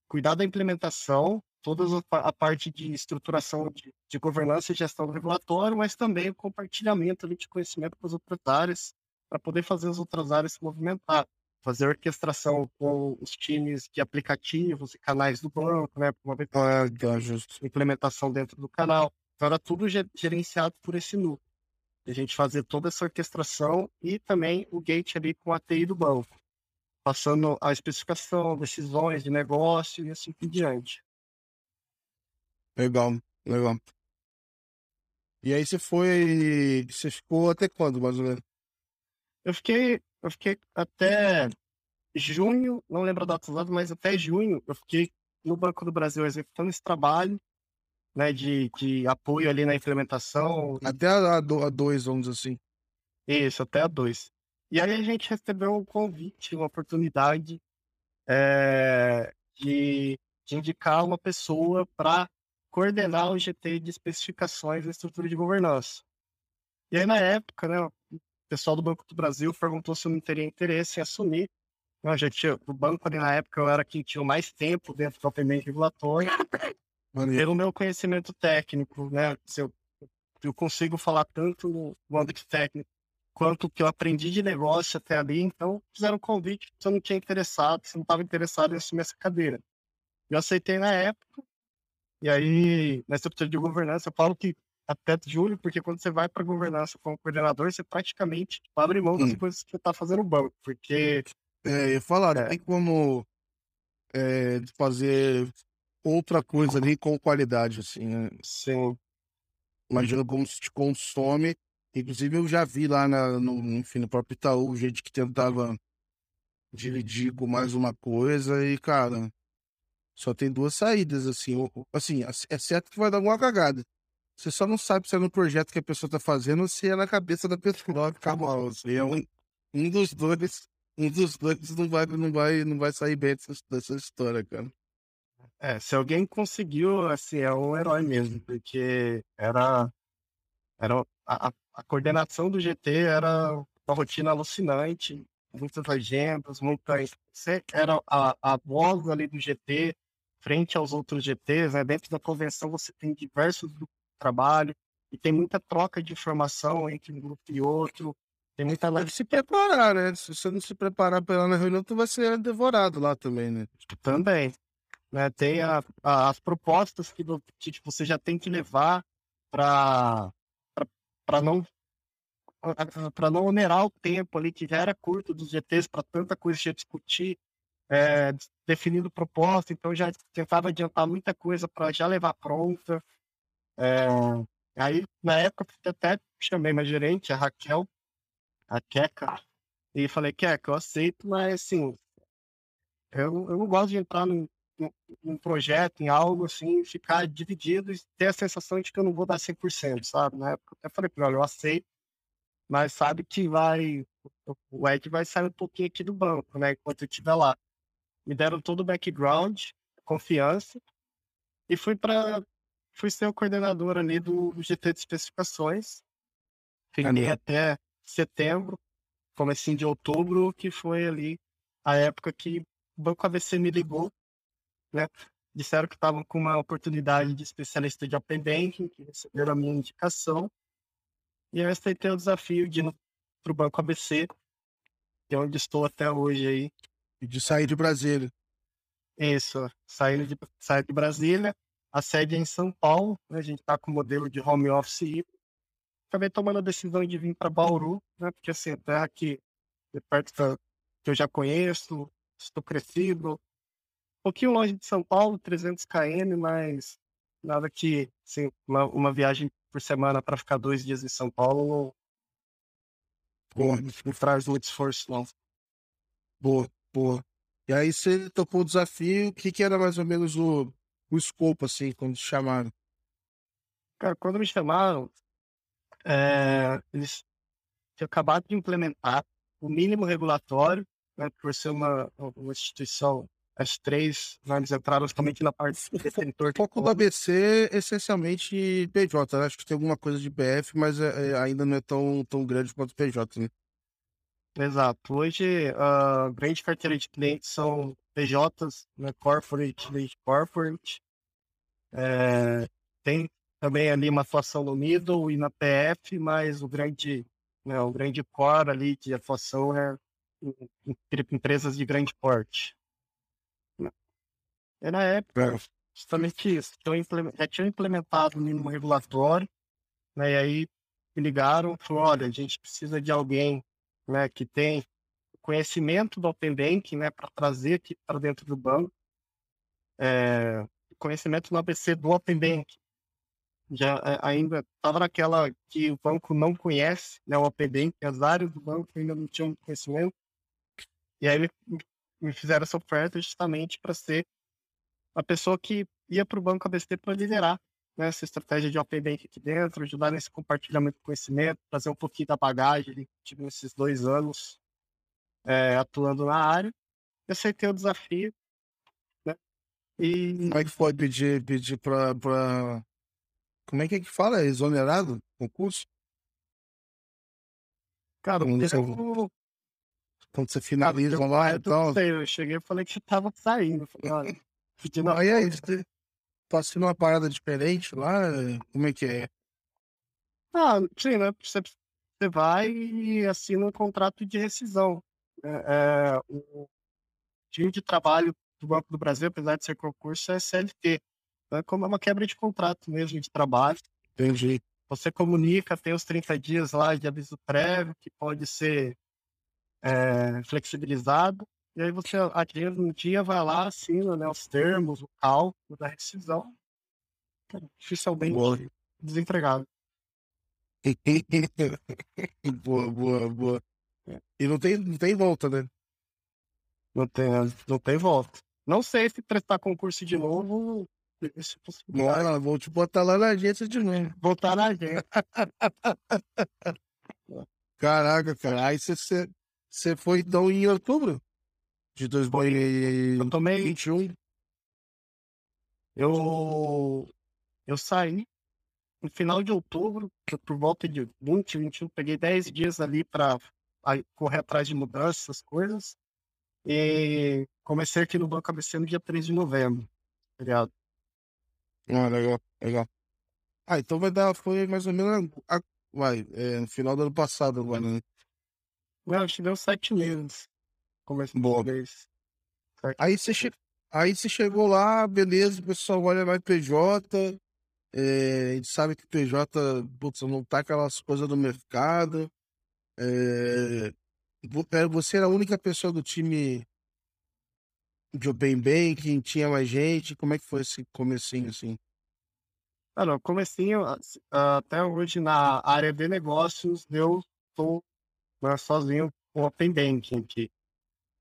cuidar da implementação, toda a parte de estruturação de, de governança e gestão regulatória, mas também o compartilhamento ali, de conhecimento com as outras áreas, para poder fazer as outras áreas se movimentar. Fazer orquestração com os times de aplicativos e canais do banco, né? Uma ah, implementação dentro do canal. Então, era tudo gerenciado por esse núcleo. A gente fazer toda essa orquestração e também o gate ali com a TI do banco. passando a especificação, decisões de negócio e assim por diante. Legal, legal. E aí você foi. Você ficou até quando, mais ou menos? Eu fiquei, eu fiquei até junho, não lembro a data exata, mas até junho eu fiquei no Banco do Brasil executando esse trabalho né, de, de apoio ali na implementação. Até a, a dois, vamos dizer assim. Isso, até a dois. E aí a gente recebeu um convite, uma oportunidade é, de, de indicar uma pessoa para coordenar o GT de especificações da estrutura de governança. E aí, na época, né, o pessoal do Banco do Brasil perguntou se eu não teria interesse em assumir. Eu já tinha, o banco ali na época eu era quem tinha mais tempo dentro do ambiente regulatório. Pelo meu conhecimento técnico, né, se eu, eu consigo falar tanto no âmbito técnico quanto que eu aprendi de negócio até ali. Então, fizeram um convite se eu não tinha interessado, se eu não estava interessado em assumir essa cadeira. Eu aceitei na época, e aí, nessa estrutura de governança, eu falo que até julho, porque quando você vai para governança como coordenador, você praticamente abre mão das hum. coisas que você está fazendo no banco, porque... É, eu falar, é. tem como é, fazer outra coisa ali com qualidade, assim, né? Sim. Imagina como se te consome. Inclusive, eu já vi lá na, no, enfim, no próprio Itaú, gente que tentava dividir com mais uma coisa e, cara, só tem duas saídas, assim. Assim, é certo que vai dar uma cagada. Você só não sabe se é no projeto que a pessoa tá fazendo ou se é na cabeça da pessoa ficar mal. Assim, é um, um dos dois, um dos dois não vai, não vai, não vai sair bem dessa, dessa história, cara. É, se alguém conseguiu, assim, é um herói mesmo, porque era, era a, a coordenação do GT era uma rotina alucinante, muitas agendas, muitas. Era a, a voz ali do GT, frente aos outros GTs, né? Dentro da convenção você tem diversos grupos de trabalho e tem muita troca de informação entre um grupo e outro. Tem muita que se preparar, né? Se você não se preparar para ir na reunião, tu vai ser devorado lá também, né? Também. Né? Tem a, a, as propostas que, que tipo, você já tem que levar para para não para não onerar o tempo ali que já era curto dos GTs para tanta coisa já discutir é, definindo proposta, então já tentava adiantar muita coisa para já levar pronta. É, aí, na época, até chamei minha gerente, a Raquel, a Queca, e falei, Queca, eu aceito, mas assim, eu, eu não gosto de entrar num, num, projeto, em algo assim, ficar dividido e ter a sensação de que eu não vou dar 100%, sabe? Na época, eu até falei para ela, eu aceito, mas sabe que vai, o Ed vai sair um pouquinho aqui do banco, né, enquanto eu estiver lá me deram todo o background, confiança, e fui para fui ser o coordenador ali do, GT de especificações. Fiquei até setembro, comecinho de outubro, que foi ali a época que o Banco AVC me ligou, né? Disseram que estavam com uma oportunidade de especialista de Open Banking, que receberam a minha indicação. E eu aceitei o desafio de ir para o Banco ABC, que é onde estou até hoje aí, e de sair de Brasília. Isso, sair de, sair de Brasília. A sede é em São Paulo, né? a gente está com o modelo de home office híbrido. Acabei tomando a decisão de vir para Bauru, né? porque assim, terra aqui, de perto que eu já conheço, estou crescido. Um pouquinho longe de São Paulo, 300 km, mas nada que assim, uma, uma viagem por semana para ficar dois dias em São Paulo não, não traz muito esforço, não. Boa. E aí você topou o desafio, o que, que era mais ou menos o, o escopo, assim, quando te chamaram? Cara, quando me chamaram, é, eles tinham acabado de implementar o mínimo regulatório, né, por ser uma, uma instituição, as três normas entraram somente na parte do detentor. O foco do ABC essencialmente PJ, né? acho que tem alguma coisa de BF, mas é, é, ainda não é tão, tão grande quanto PJ, né? Exato. Hoje, a grande carteira de clientes são PJs, né, corporate, lead corporate. É, tem também ali uma atuação no middle e na PF, mas o grande, né, o grande core ali de atuação é empresas de grande porte. E na época, é. justamente isso, já tinham implementado o mínimo regulatório, né, e aí me ligaram e falaram, olha, a gente precisa de alguém né, que tem conhecimento do Open Banking, né, para trazer aqui para dentro do banco, é, conhecimento no ABC do Open Banking. Já é, ainda estava naquela que o banco não conhece, né, o Open Banking, as áreas do banco ainda não tinham conhecimento. E aí me, me fizeram essa oferta justamente para ser a pessoa que ia para o banco ABC para liderar né, essa estratégia de Open Bank aqui dentro, ajudar nesse compartilhamento de conhecimento, trazer um pouquinho da bagagem que tive nesses dois anos é, atuando na área. Eu aceitei o desafio. Né? E... Como é que foi pedir, pedir para. Pra... Como é que é que fala? Exonerado? Concurso? Cara, quando, você, quando você finaliza eu, lá, então. Sei, eu cheguei e falei que você tava saindo. Falei, olha, pedindo. Aí é isso tá sendo uma parada diferente lá? Como é que é? Ah, sim, né? Você, você vai e assina um contrato de rescisão. É, é, o time de trabalho do Banco do Brasil, apesar de ser concurso, é CLT. É como uma quebra de contrato mesmo de trabalho. Entendi. Você comunica, tem os 30 dias lá de aviso prévio, que pode ser é, flexibilizado. E aí você, aquele um dia, vai lá, assina né, os termos, o cálculo da rescisão. Oficialmente boa. desempregado. (laughs) boa, boa, boa. E não tem, não tem volta, né? Não tem, não tem volta. Não sei se prestar concurso de novo. Não, vou te botar lá na agência de novo. Voltar na agência. (laughs) Caraca, cara. Aí você, você foi então em outubro? De 2021. Eu, eu saí no final de outubro, por volta de 20, 21, peguei 10 dias ali para correr atrás de mudanças, essas coisas. E comecei aqui no Banco ABC no dia 3 de novembro. Feriado. Ah, legal, legal. Ah, então vai dar, foi mais ou menos, a, vai, é, no final do ano passado agora, né? Não, acho que deu sete meses. Começa Boa. Vez. Aí você, che... aí você chegou lá, beleza, o pessoal olha mais PJ, é, a gente sabe que PJ putz, não tá aquelas coisas do mercado. É, você era a única pessoa do time de Open Banking, tinha mais gente, como é que foi esse comecinho assim? Ah, não, comecinho, até hoje na área de negócios, eu estou né, sozinho com Open Banking aqui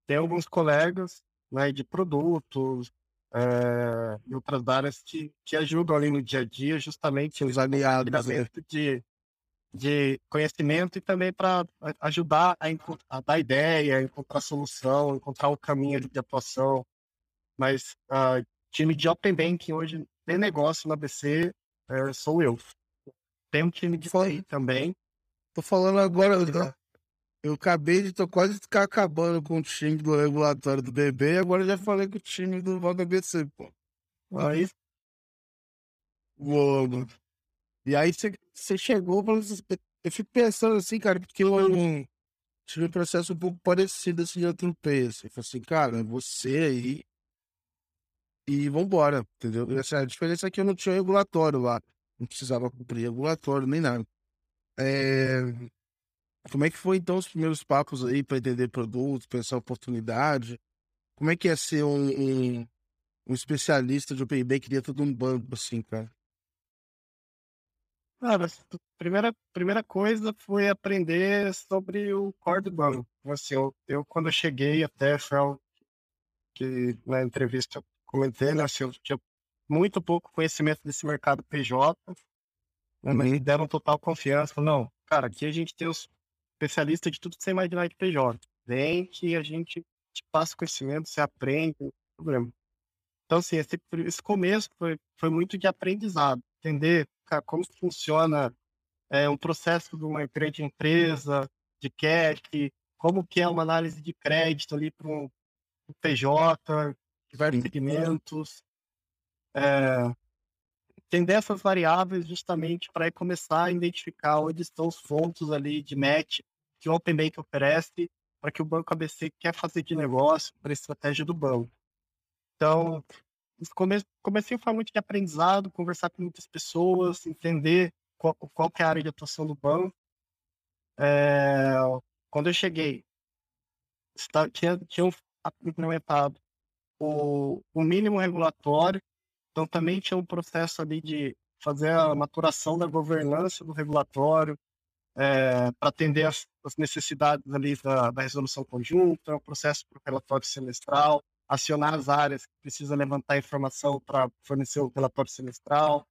tem alguns colegas né, de produtos é, e outras áreas que, que ajudam ali no dia a dia, justamente os aliados né? de, de conhecimento e também para ajudar a, a, dar ideia, encontrar solução, encontrar o caminho de atuação. Mas uh, time de Open Banking hoje tem negócio na BC é, sou eu. Tem um time de TI também. Tô falando agora, eu acabei de tô quase ficar acabando com o time do regulatório do BB e agora já falei com o time do VBC, pô. Aí. Boa, mano. E aí você chegou. Eu fico pensando assim, cara, porque eu tive um processo um pouco parecido assim de atropelho. Assim. Eu falei assim, cara, você aí. E vambora, entendeu? E, assim, a diferença é que eu não tinha regulatório lá. Não precisava cumprir regulatório nem nada. É... Como é que foi então os primeiros papos aí para entender produtos, pensar oportunidade? Como é que é ser um, um, um especialista de Open Bank dentro de um banco assim, cara? Cara, primeira, primeira coisa foi aprender sobre o core do banco. Assim, eu, eu quando eu cheguei até, foi que na entrevista eu comentei, né, assim, eu tinha muito pouco conhecimento desse mercado PJ, né, mas me deram total confiança. Não, cara, aqui a gente tem os especialista de tudo que você imaginar de PJ. Vem que a gente te passa conhecimento, você aprende, não tem problema. Então, assim, esse, esse começo foi, foi muito de aprendizado, entender cara, como funciona é, um processo de uma grande empresa, de cash, como que é uma análise de crédito ali para um, um PJ, diversos segmentos. É, entender essas variáveis justamente para começar a identificar onde estão os pontos ali de match que o Open Bank oferece para que o banco ABC quer fazer de negócio para a estratégia do banco. Então, come comecei foi muito de aprendizado, conversar com muitas pessoas, entender qual, qual é a área de atuação do banco. É, quando eu cheguei, está, tinha, tinham implementado o, o mínimo regulatório, então também tinha um processo ali de fazer a maturação da governança do regulatório, é, para atender as, as, necessidades ali da, da resolução conjunta, o processo para o relatório semestral, acionar as áreas que precisam levantar informação para fornecer o relatório semestral,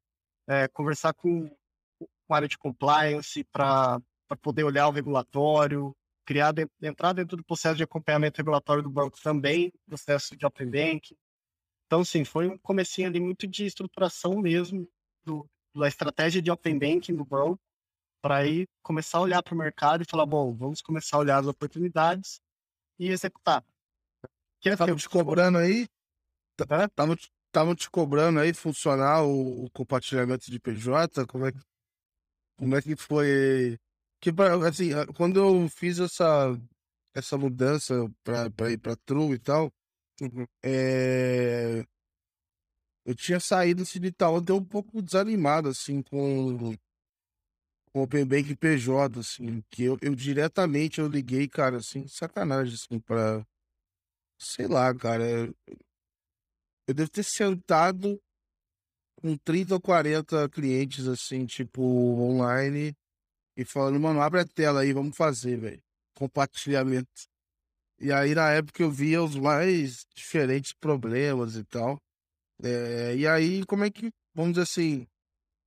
é, conversar com, com a área de compliance para poder olhar o regulatório, criar, entrar dentro do processo de acompanhamento regulatório do banco também, processo de Open Bank. Então, sim, foi um comecinho ali muito de estruturação mesmo do, da estratégia de Open Banking do banco, para aí começar a olhar para o mercado e falar, bom, vamos começar a olhar as oportunidades e executar. Estavam te cobrando aí? Estavam te cobrando aí funcionar o, o, compartilhamento de PJ? Como é que, como é que foi? Que, assim, quando eu fiz essa, essa mudança para ir para True e tal, uhum. é, eu tinha saído assim, de tal, eu um pouco desanimado assim com com Open Bank PJ, assim, que eu, eu diretamente eu liguei, cara, assim, sacanagem, assim, pra. Sei lá, cara. Eu devo ter sentado com 30 ou 40 clientes, assim, tipo, online, e falando, mano, abre a tela aí, vamos fazer, velho. Compartilhamento. E aí, na época, eu via os mais diferentes problemas e tal. É, e aí, como é que, vamos dizer assim,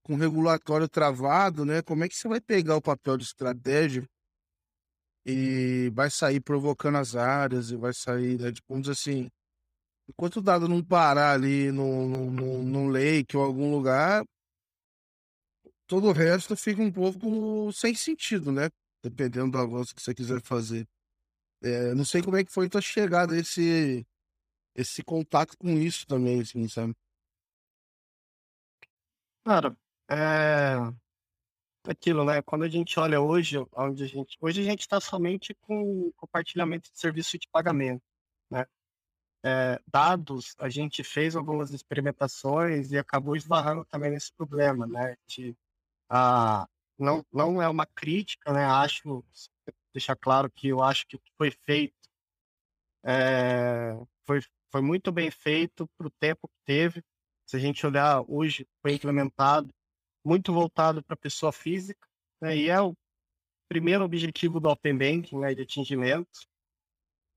com regulatório travado, né? Como é que você vai pegar o papel de estratégia e vai sair provocando as áreas e vai sair, né, tipo, vamos dizer assim, enquanto o dado não parar ali no, no, no, no lake ou algum lugar, todo o resto fica um pouco sem sentido, né? Dependendo do avanço que você quiser fazer. É, não sei como é que foi tua chegada, esse, esse contato com isso também, assim, sabe? Cara, é aquilo, né? Quando a gente olha hoje, onde a gente, hoje a gente está somente com compartilhamento de serviço de pagamento, né? É, dados, a gente fez algumas experimentações e acabou esbarrando também nesse problema, né? De, ah, não, não é uma crítica, né? Acho, deixar claro que eu acho que foi feito é, foi, foi muito bem feito para o tempo que teve. Se a gente olhar hoje, foi implementado muito voltado para a pessoa física, né, e é o primeiro objetivo do Open Banking, né, de atingimento.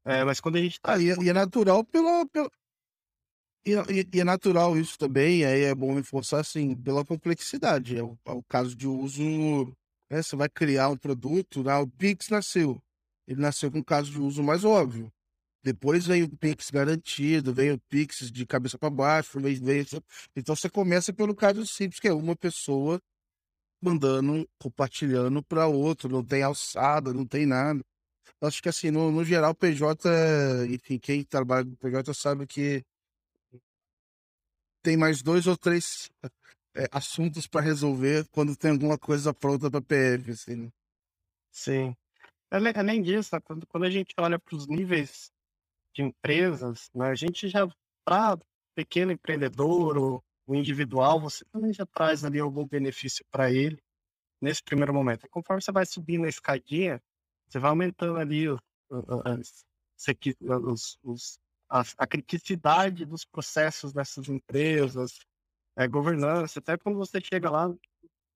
É, mas quando a gente tá... Ah, e, é, e, é natural pela... pela... E, e, e, é natural isso também, aí é bom reforçar, assim, pela complexidade. É o, é o caso de uso, né, você vai criar um produto, né, o Pix nasceu. Ele nasceu com caso de uso mais óbvio. Depois vem o Pix garantido, vem o Pix de cabeça para baixo, vem, vem... então você começa pelo caso simples, que é uma pessoa mandando, compartilhando para outro, não tem alçada, não tem nada. Acho que assim, no, no geral, PJ, enfim, quem trabalha com PJ sabe que tem mais dois ou três é, assuntos para resolver quando tem alguma coisa pronta para PF, assim. Né? Sim. Além disso, quando, quando a gente olha para os níveis de empresas, né? a gente já, para pequeno empreendedor ou o individual, você também já traz ali algum benefício para ele nesse primeiro momento. E conforme você vai subindo a escadinha, você vai aumentando ali os, os, os, a, a criticidade dos processos dessas empresas, é, governança, até quando você chega lá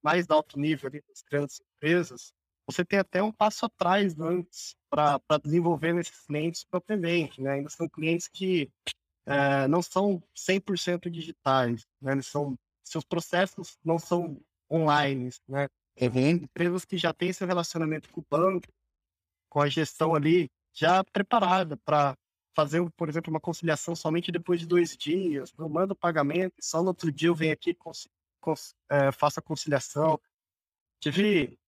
mais alto nível ali das grandes empresas, você tem até um passo atrás antes para desenvolver nesses clientes propriamente, né? Ainda são clientes que é, não são 100% digitais, né? Eles são, seus processos não são online, né? Uhum. Empresas que já têm seu relacionamento com o banco, com a gestão ali já preparada para fazer, por exemplo, uma conciliação somente depois de dois dias, eu mando o pagamento, só no outro dia eu venho aqui e é, faço a conciliação. Tive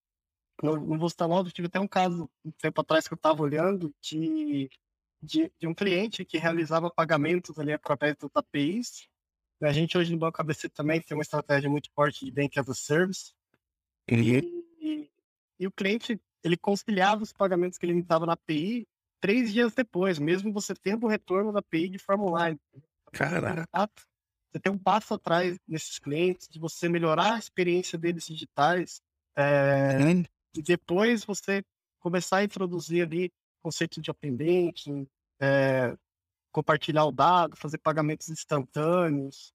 não, não vou citar logo, tive até um caso um tempo atrás que eu estava olhando de, de, de, um cliente que realizava pagamentos ali através das APIs. A gente hoje no Banco ABC também tem uma estratégia muito forte de Bank as a Service. E, e, e o cliente, ele conciliava os pagamentos que ele estava na API três dias depois, mesmo você tendo o retorno da API de forma online. Caraca. Você tem um passo atrás nesses clientes de você melhorar a experiência deles digitais, é, e depois você começar a introduzir ali conceito de Open Banking, é, compartilhar o dado, fazer pagamentos instantâneos.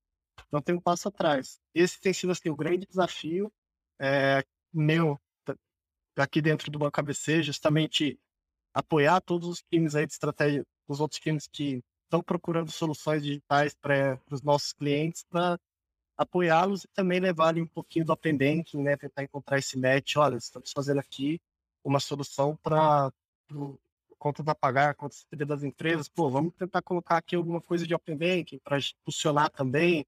Então tem um passo atrás. Esse tem sido assim, o grande desafio é, meu aqui dentro do Banco ABC, justamente apoiar todos os times aí de estratégia, os outros times que estão procurando soluções digitais para os nossos clientes, para apoiá-los e também levar um pouquinho do Banking, né? Tentar encontrar esse match. Olha, estamos fazendo aqui uma solução para contas a pagar, contas das empresas. Pô, vamos tentar colocar aqui alguma coisa de Open Banking para funcionar também,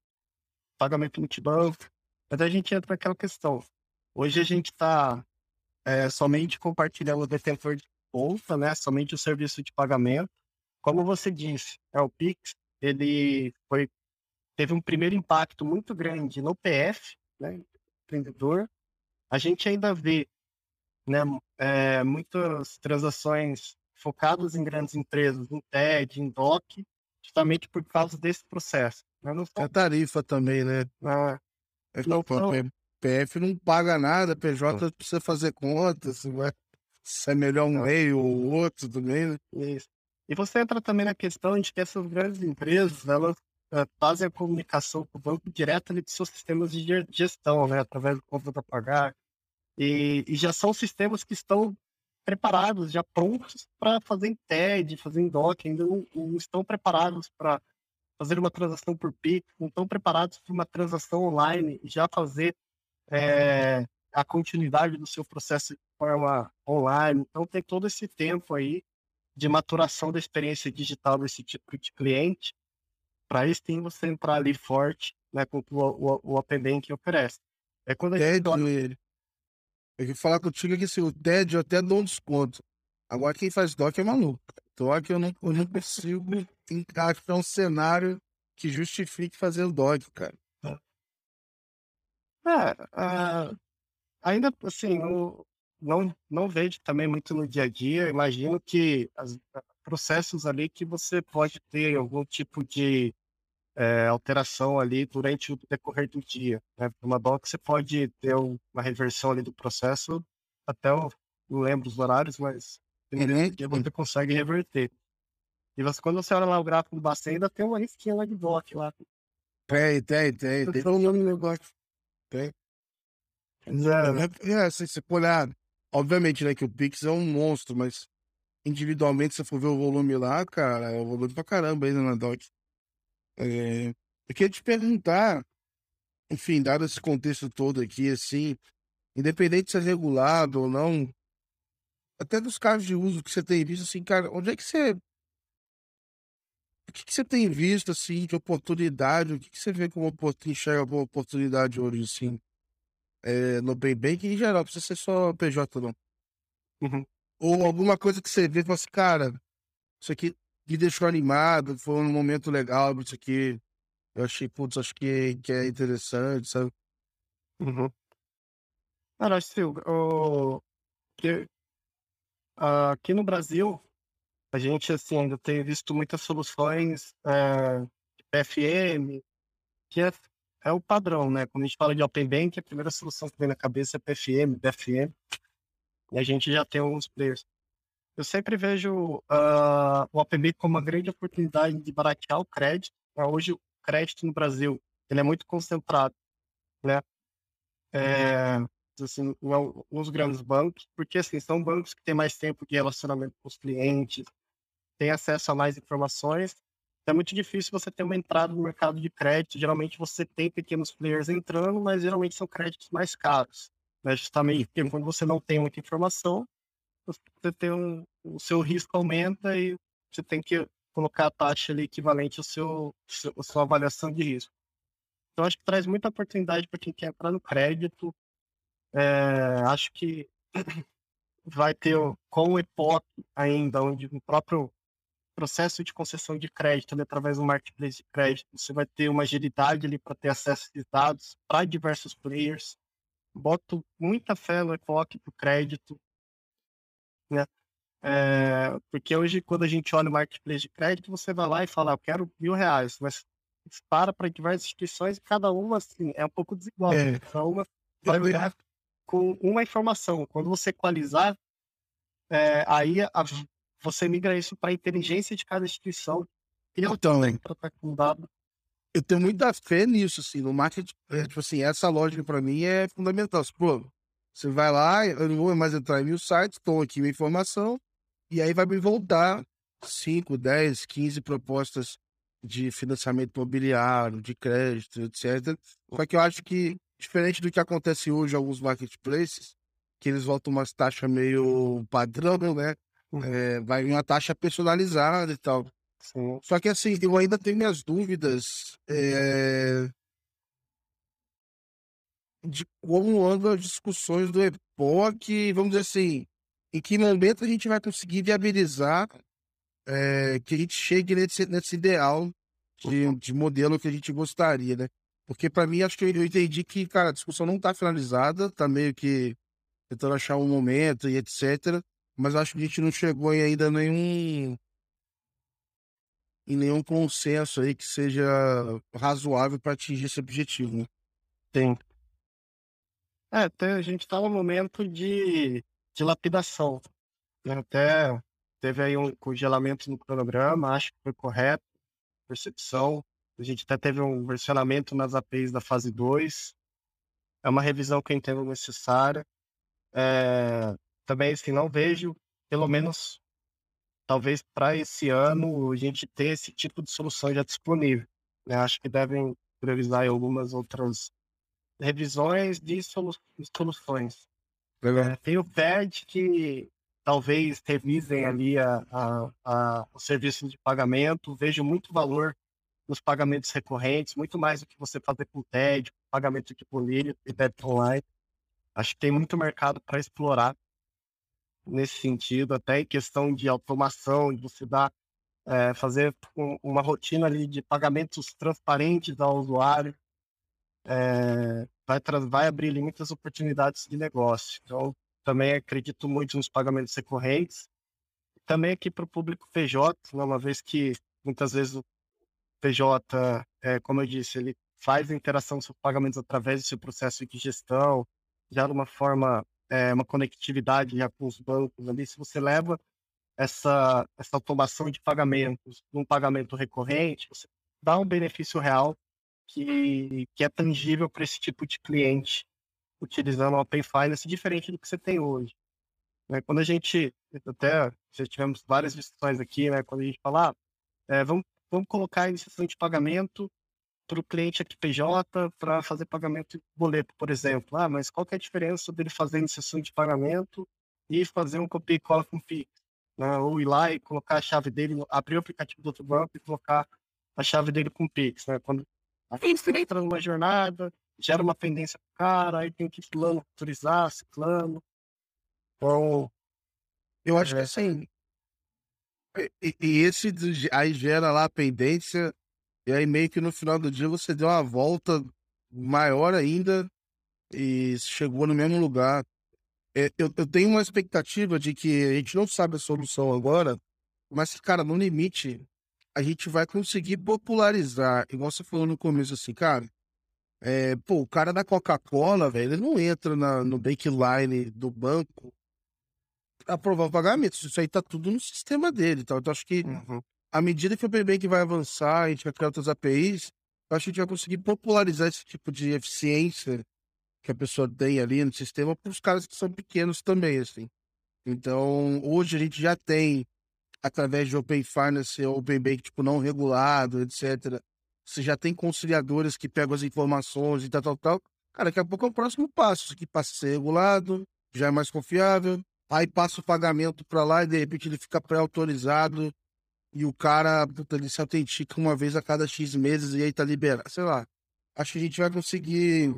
pagamento multibanco. Mas a gente entra naquela questão. Hoje a gente está é, somente compartilhando o detentor de conta, né? Somente o serviço de pagamento. Como você disse, é o Pix, ele foi teve um primeiro impacto muito grande no PF, né, empreendedor. A gente ainda vê né, é, muitas transações focadas em grandes empresas, em TED, em DOC, justamente por causa desse processo. Né? Não É tarifa também, né? Ah, não, não, PF não paga nada, PJ precisa fazer conta, se, vai, se é melhor um meio ou outro também, né? Isso. E você entra também na questão de que essas grandes empresas, elas uh, fazem a comunicação com o banco direto ali dos seus sistemas de gestão, né, através do conta para pagar. E, e, já são sistemas que estão preparados, já prontos para fazer em TED, fazer em DOC, ainda não, não estão preparados para fazer uma transação por PIX, não estão preparados para uma transação online já fazer é, a continuidade do seu processo forma online. Então, tem todo esse tempo aí de maturação da experiência digital desse tipo de cliente para isso tem você entrar ali forte, né, com o, o, o Open Banking oferece. É quando a gente... ele. Eu vou falar contigo aqui, se o TED eu até dou um desconto. Agora quem faz DOC é maluco. DOC eu não, eu não consigo encaixar um cenário que justifique fazer o DOC, cara. É, uh, ainda assim, eu não, não vejo também muito no dia a dia. Imagino que os processos ali que você pode ter algum tipo de é, alteração ali durante o decorrer do dia. Né? Uma doc você pode ter uma reversão ali do processo até eu não lembro os horários, mas dia você consegue reverter. E você, quando você olha lá o gráfico do Bacen, ainda tem uma risquinha lá de doc lá. Tem, tem, tem. Tem um nome no negócio. Tem. É, é, assim, se for olhar, obviamente, né, que o Pix é um monstro, mas individualmente, se for ver o volume lá, cara, é o volume pra caramba ainda na DOC. É, eu queria te perguntar, enfim, dado esse contexto todo aqui, assim, independente de ser regulado ou não, até dos casos de uso que você tem visto, assim, cara, onde é que você. O que, que você tem visto, assim, de oportunidade? O que, que você vê como oportunidade, enxerga como oportunidade hoje, assim, é, no Bem Bank em geral, não precisa ser só PJ, não. Uhum. Ou alguma coisa que você vê e fala assim, cara, isso aqui me deixou animado, foi um momento legal isso aqui. Eu achei, putz, acho que, que é interessante, sabe? Uhum. Cara, acho que o, que, aqui no Brasil, a gente assim, ainda tem visto muitas soluções é, de PFM, que é, é o padrão, né? Quando a gente fala de Open Bank, a primeira solução que vem na cabeça é PFM, BFM, e a gente já tem alguns players. Eu sempre vejo uh, o OpenBay como uma grande oportunidade de baratear o crédito. Né? Hoje, o crédito no Brasil ele é muito concentrado, né? É, assim, em alguns grandes bancos, porque assim, são bancos que têm mais tempo de relacionamento com os clientes, têm acesso a mais informações. É muito difícil você ter uma entrada no mercado de crédito. Geralmente você tem pequenos players entrando, mas geralmente são créditos mais caros. Né? Justamente porque quando você não tem muita informação, você tem um, o seu risco aumenta e você tem que colocar a taxa ali equivalente ao seu, seu sua avaliação de risco. Então acho que traz muita oportunidade para quem quer entrar no crédito. É, acho que (clears throat) vai ter com o EPOC ainda, onde o próprio processo de concessão de crédito ali, através do marketplace de crédito, você vai ter uma agilidade ali para ter acesso a dados para diversos players. Boto muita fé no EPOC para o crédito né? É, porque hoje, quando a gente olha o marketplace de crédito, você vai lá e fala, eu quero mil reais, mas dispara para diversas instituições e cada uma, assim, é um pouco desigual. É. Né? Cada uma vai olhar com uma informação. Quando você equalizar, é, aí a você migra isso para a inteligência de cada instituição. Então, para estar com dado. Eu tenho muita fé nisso, assim, no marketing. É, tipo assim, essa lógica para mim é fundamental. Pô, você vai lá, eu não vou mais entrar em mil sites, estou aqui minha informação, e aí vai me voltar 5, 10, 15 propostas de financiamento imobiliário, de crédito, etc. Só que eu acho que, diferente do que acontece hoje em alguns marketplaces, que eles voltam umas taxas meio padrão, né? É, vai uma taxa personalizada e tal. Sim. Só que assim, eu ainda tenho minhas dúvidas é, de como andam as discussões do EPOC, vamos dizer assim, em que momento a gente vai conseguir viabilizar é, que a gente chegue nesse, nesse ideal de, de modelo que a gente gostaria, né? Porque para mim, acho que eu entendi que, cara, a discussão não está finalizada, está meio que tentando achar um momento e etc. Mas acho que a gente não chegou em ainda nenhum em nenhum consenso aí que seja razoável para atingir esse objetivo, né? Tem. É, até a gente está no momento de, de lapidação. Né? Até teve aí um congelamento no cronograma, acho que foi correto, percepção. A gente até teve um versionamento nas APIs da fase 2. É uma revisão que eu entendo necessária. É, também, assim, não vejo, pelo menos, talvez para esse ano, a gente ter esse tipo de solução já disponível. Né? Acho que devem priorizar algumas outras revisões de solu soluções. É, tem o PED que talvez revisem ali a, a, a, o serviço de pagamento. Vejo muito valor nos pagamentos recorrentes, muito mais do que você fazer com TED, pagamento de boleto e débito online. Acho que tem muito mercado para explorar nesse sentido, até em questão de automação, de você dar, é, fazer um, uma rotina ali de pagamentos transparentes ao usuário, é, vai, vai abrir muitas oportunidades de negócio. Então, também acredito muito nos pagamentos recorrentes. Também aqui para o público PJ, né, uma vez que muitas vezes o PJ, é, como eu disse, ele faz a interação com os pagamentos através do seu processo de gestão, já de uma forma é, uma conectividade já com os bancos ali, se você leva essa, essa automação de pagamentos num pagamento recorrente, você dá um benefício real que, que é tangível para esse tipo de cliente utilizando o Open Finance diferente do que você tem hoje. Né? Quando a gente, até já tivemos várias discussões aqui, né? quando a gente fala, ah, é, vamos, vamos colocar a iniciação de pagamento para o cliente aqui PJ para fazer pagamento de boleto, por exemplo. Ah, mas qual que é a diferença dele fazer iniciação de pagamento e fazer um copia e cola com Pix? Né? Ou ir lá e colocar a chave dele, abrir o aplicativo do outro banco e colocar a chave dele com Pix. Né? Quando a gente entra numa jornada, gera uma pendência pro cara, aí tem que plano autorizar, ciclano. Então, eu acho é. que assim. E, e esse aí gera lá a pendência e aí meio que no final do dia você deu uma volta maior ainda e chegou no mesmo lugar. É, eu, eu tenho uma expectativa de que a gente não sabe a solução agora, mas, cara, no limite, a gente vai conseguir popularizar, igual você falou no começo, assim, cara. É, pô, o cara da Coca-Cola, velho, ele não entra na, no backline do banco aprovar o pagamento. Isso aí tá tudo no sistema dele. Tá? Então, acho que uhum à medida que o que vai avançar, a gente vai criar outras APIs, eu acho que a gente vai conseguir popularizar esse tipo de eficiência que a pessoa tem ali no sistema para os caras que são pequenos também, assim. Então, hoje a gente já tem, através de Open Finance Open Bank, tipo, não regulado, etc. Você já tem conciliadores que pegam as informações e tal, tal, tal. Cara, daqui a pouco é o próximo passo. Isso aqui passa a ser regulado, já é mais confiável. Aí passa o pagamento para lá e de repente ele fica pré-autorizado e o cara, puta, ele se autentica uma vez a cada X meses e aí tá liberado. Sei lá. Acho que a gente vai conseguir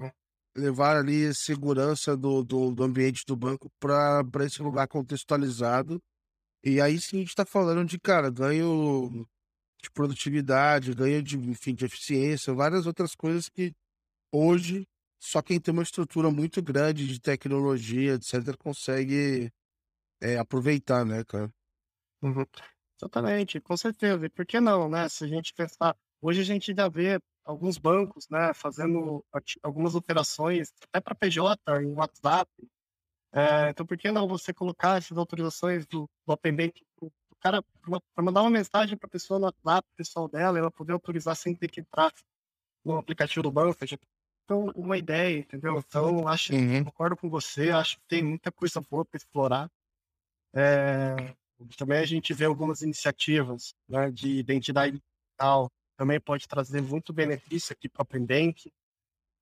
levar ali segurança do, do, do ambiente do banco para esse lugar contextualizado. E aí sim a gente tá falando de, cara, ganho de produtividade, ganho de, enfim, de eficiência, várias outras coisas que hoje só quem tem uma estrutura muito grande de tecnologia, etc., consegue é, aproveitar, né, cara? Uhum. Exatamente, com certeza. E por que não, né? Se a gente pensar, hoje a gente já vê alguns bancos, né, fazendo algumas operações até para PJ em WhatsApp. É, então, por que não você colocar essas autorizações do, do Open Bank o cara, para mandar uma mensagem para a pessoa no WhatsApp pessoal dela, ela poder autorizar sem ter que entrar no aplicativo do banco. Então, uma ideia, entendeu? Então, acho, uhum. concordo com você, acho que tem muita coisa boa para explorar. É, também a gente vê algumas iniciativas né, de identidade digital, também pode trazer muito benefício aqui para o Open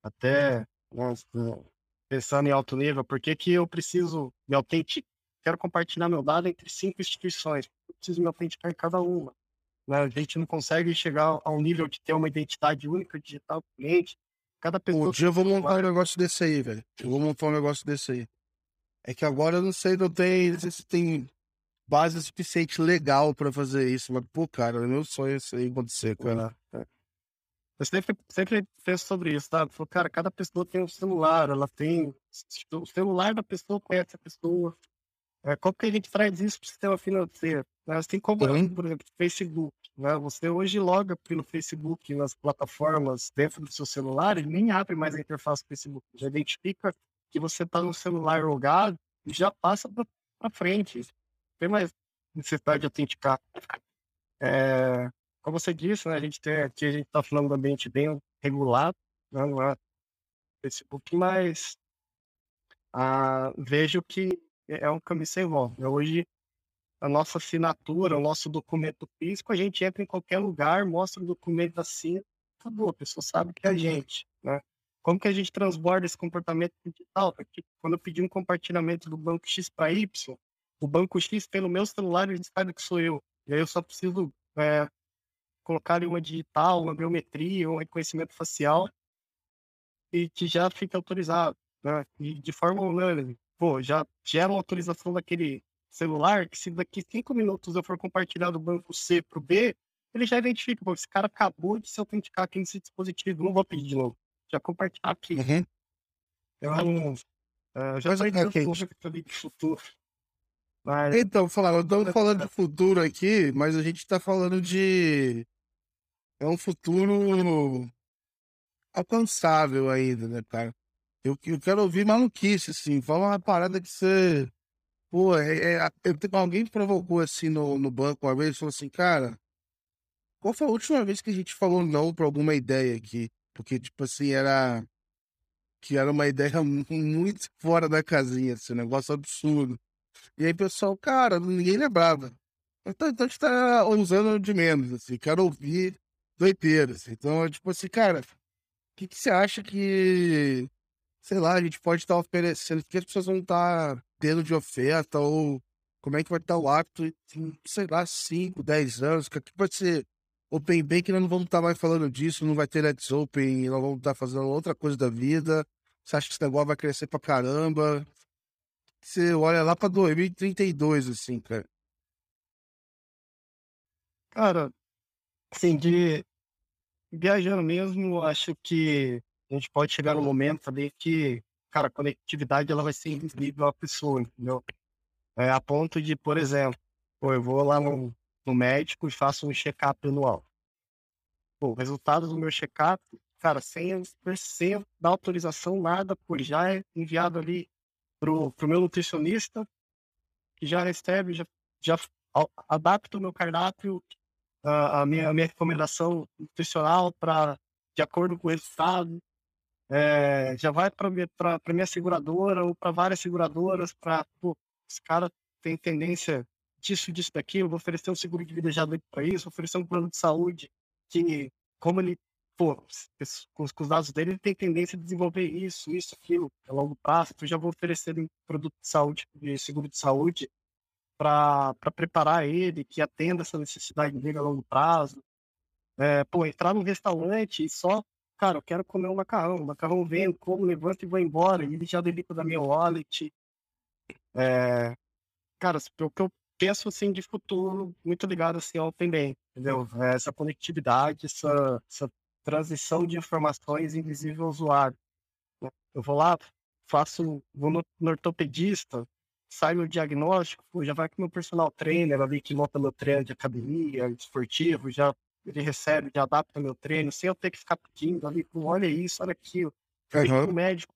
até pensando em alto nível, por que, que eu preciso me autenticar? Quero compartilhar meu dado entre cinco instituições, eu preciso me autenticar em cada uma. Né? A gente não consegue chegar ao nível de ter uma identidade única digital do cliente. Cada pessoa. Um dia eu vou montar um negócio desse aí, velho. Eu vou montar um negócio desse aí. É que agora eu não sei, não tem, não sei se tem base suficiente legal para fazer isso, mas, pô, cara, é meu sonho isso aí acontecer, cara. É. Eu sempre, sempre penso sobre isso, sabe? Falei, cara, cada pessoa tem um celular, ela tem. O celular da pessoa conhece a pessoa. É, como que a gente traz isso para o sistema financeiro? Né? Assim como, uhum. por exemplo, Facebook. Né? Você hoje loga pelo Facebook nas plataformas dentro do seu celular e nem abre mais a interface do Facebook. Já identifica que você está no celular logado e já passa para frente tem mais necessidade de autenticar. É, como você disse, né, a gente tem aqui, a gente está falando do ambiente bem regulado, né, não é Facebook, mas ah, vejo que é um caminho sem volta. Hoje, a nossa assinatura, o nosso documento físico, a gente entra em qualquer lugar, mostra o documento assim, acabou, a pessoa sabe que é a gente, né? Como que a gente transborda esse comportamento digital? Porque quando eu pedi um compartilhamento do banco X para Y, o banco X pelo meu celular ele sabe que sou eu. E aí eu só preciso é, colocar ali uma digital, uma biometria, um reconhecimento facial e que já fica autorizado. Né? E de forma unânime, pô, já gera uma autorização daquele celular que se daqui cinco minutos eu for compartilhar do banco C para o B, ele já identifica, pô, esse cara acabou de se autenticar aqui nesse dispositivo, não vou pedir de novo. Já compartilhar aqui. Uhum. Então, uh, já ter um de futuro. Mas... Então, falar, estamos falando de futuro aqui, mas a gente está falando de. É um futuro alcançável ainda, né, cara? Eu, eu quero ouvir maluquice, assim. Fala uma parada que você. Pô, é, é, eu, alguém provocou assim no, no banco uma vez e falou assim, cara, qual foi a última vez que a gente falou não para alguma ideia aqui? Porque, tipo assim, era. Que era uma ideia (laughs) muito fora da casinha, assim, um negócio absurdo. E aí, pessoal, cara, ninguém lembrava. Então, então a gente tá usando de menos, assim, quero ouvir doideiras. Então, tipo assim, cara, o que, que você acha que, sei lá, a gente pode estar tá oferecendo? O que as pessoas vão estar tá tendo de oferta? Ou como é que vai estar tá o hábito em, sei lá, 5, 10 anos? Que vai ser Open Bank, nós não vamos estar mais falando disso, não vai ter Let's Open, nós vamos estar fazendo outra coisa da vida. Você acha que esse negócio vai crescer pra caramba? Você olha lá pra 2032, assim, cara. Cara, assim, de viajando mesmo, acho que a gente pode chegar no momento ali que, cara, a conectividade ela vai ser invisível à pessoa, entendeu? É, a ponto de, por exemplo, pô, eu vou lá no, no médico e faço um check-up anual. Pô, o resultado do meu check-up, cara, 100% da autorização, nada, pô, já é enviado ali pro, pro meu nutricionista, que já recebe, já, já adapta o meu cardápio, a, a, minha, a minha recomendação nutricional para de acordo com o resultado. É, já vai para minha seguradora ou para várias seguradoras para esse cara tem tendência disso, disso, daquilo, vou oferecer um seguro de vida já para isso, oferecer um plano de saúde que, como ele pô, com, os dados dele, ele tem tendência a desenvolver isso, isso, aquilo, a longo prazo. Então, já vou oferecer um produto de saúde, de seguro de saúde, para preparar ele, que atenda essa necessidade dele a longo prazo. É, pô, entrar num restaurante e só, cara, eu quero comer um macarrão. O macarrão vem, como, levanto e vou embora. Ele já debita da minha wallet. É, cara, o que eu penso assim de futuro, muito ligado assim ao também, entendeu? É, essa conectividade, essa, essa transição de informações invisível ao usuário. Eu vou lá, faço, vou no, no ortopedista, sai o diagnóstico, já vai com meu personal trainer ali que monta meu treino de academia, esportivo, já ele recebe, já adapta meu treino, sem eu ter que ficar pedindo ali, olha isso, olha aquilo. Uhum. médico.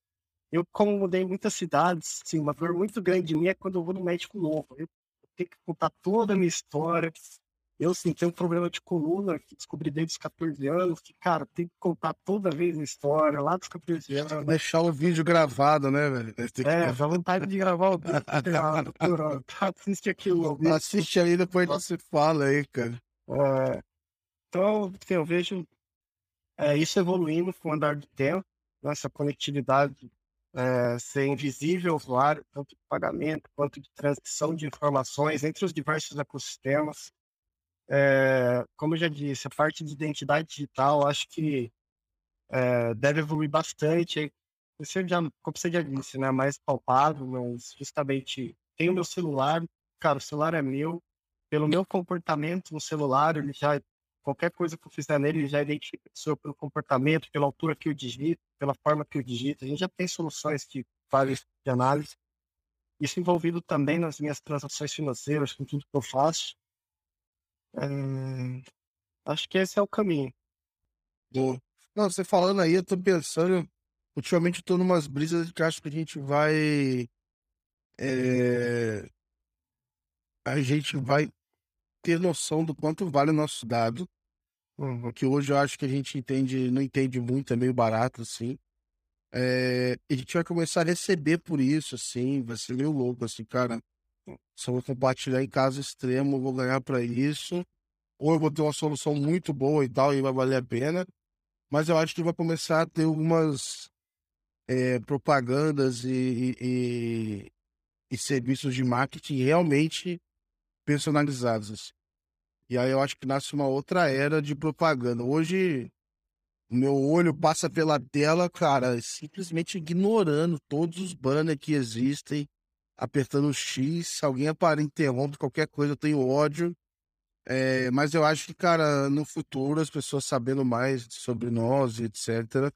Eu, como mudei muitas cidades, assim, uma dor muito grande de mim é quando eu vou no médico novo. Eu ter que contar toda a minha história. Eu, sim, tenho um problema de coluna que descobri desde os 14 anos, que, cara, tem que contar toda vez a história, lá dos 14 anos. Deixar o vídeo gravado, né, velho? Que... É, dá vontade de gravar o vídeo. (laughs) Assiste aquilo. Assiste aí, depois você fala aí, cara. É, então, assim, eu vejo é, isso evoluindo com o andar do tempo, essa conectividade é, ser invisível ao usuário, tanto de pagamento quanto de transmissão de informações entre os diversos ecossistemas. É, como eu já disse, a parte de identidade digital acho que é, deve evoluir bastante. Você já, como você já disse, né, mais palpável, mas justamente tem o meu celular, cara, o celular é meu, pelo meu comportamento no celular, ele já qualquer coisa que eu fizer nele, ele já identifica pelo comportamento, pela altura que eu digito, pela forma que eu digito. A gente já tem soluções que fazem de análise. Isso envolvido também nas minhas transações financeiras, com tudo que eu faço. É... Acho que esse é o caminho. Boa. Não, você falando aí, eu tô pensando. Ultimamente eu tô numas brisas que acho que a gente vai. É... A gente vai ter noção do quanto vale o nosso dado. Uhum. Que hoje eu acho que a gente entende, não entende muito, é meio barato, assim. É, a gente vai começar a receber por isso, assim, vai ser meio louco, assim, cara. Se eu vou compartilhar em caso extremo, eu vou ganhar para isso. Ou eu vou ter uma solução muito boa e tal, e vai valer a pena. Mas eu acho que vai começar a ter algumas é, propagandas e, e, e, serviços de marketing realmente personalizados. Assim. E aí eu acho que nasce uma outra era de propaganda. Hoje, o meu olho passa pela tela, cara, simplesmente ignorando todos os banners que existem, apertando X. Se alguém aparece, interrompe qualquer coisa, eu tenho ódio. É, mas eu acho que, cara, no futuro, as pessoas sabendo mais sobre nós, etc.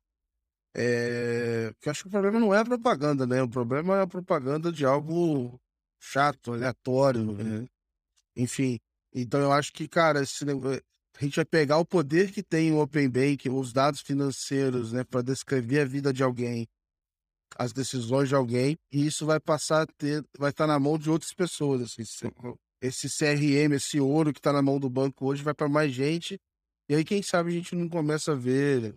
É, eu acho que o problema não é a propaganda, né? O problema é a propaganda de algo chato, aleatório, né? Enfim, então eu acho que, cara, esse, a gente vai pegar o poder que tem o Open Bank, os dados financeiros, né, para descrever a vida de alguém, as decisões de alguém, e isso vai passar a ter, vai estar na mão de outras pessoas. Assim, esse CRM, esse ouro que está na mão do banco hoje vai para mais gente, e aí quem sabe a gente não começa a ver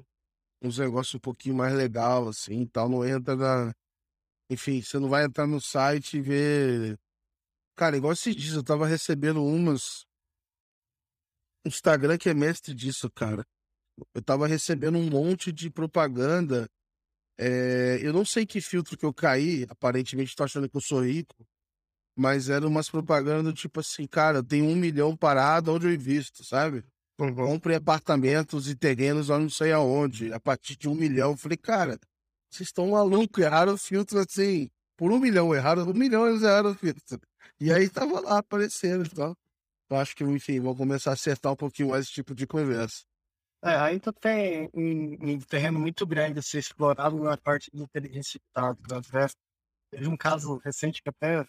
uns negócios um pouquinho mais legal, assim, tal, não entra na... Enfim, você não vai entrar no site e ver Cara, igual esses dias, eu tava recebendo umas. Instagram que é mestre disso, cara. Eu tava recebendo um monte de propaganda. É... Eu não sei que filtro que eu caí, aparentemente tô achando que eu sou rico, mas eram umas propagandas tipo assim, cara, eu tenho um milhão parado onde eu invisto, sabe? Uhum. Compre apartamentos e terrenos lá não sei aonde, a partir de um milhão. Eu falei, cara, vocês estão malucos, erraram o filtro assim, por um milhão, erraram um milhão, eles erraram o filtro. E aí tava lá aparecendo, então. Eu acho que, enfim, vou começar a acertar um pouquinho mais esse tipo de conversa. É, ainda tem um, um, terreno muito grande a ser explorado na parte de inteligência dados. Né? Teve um caso recente que até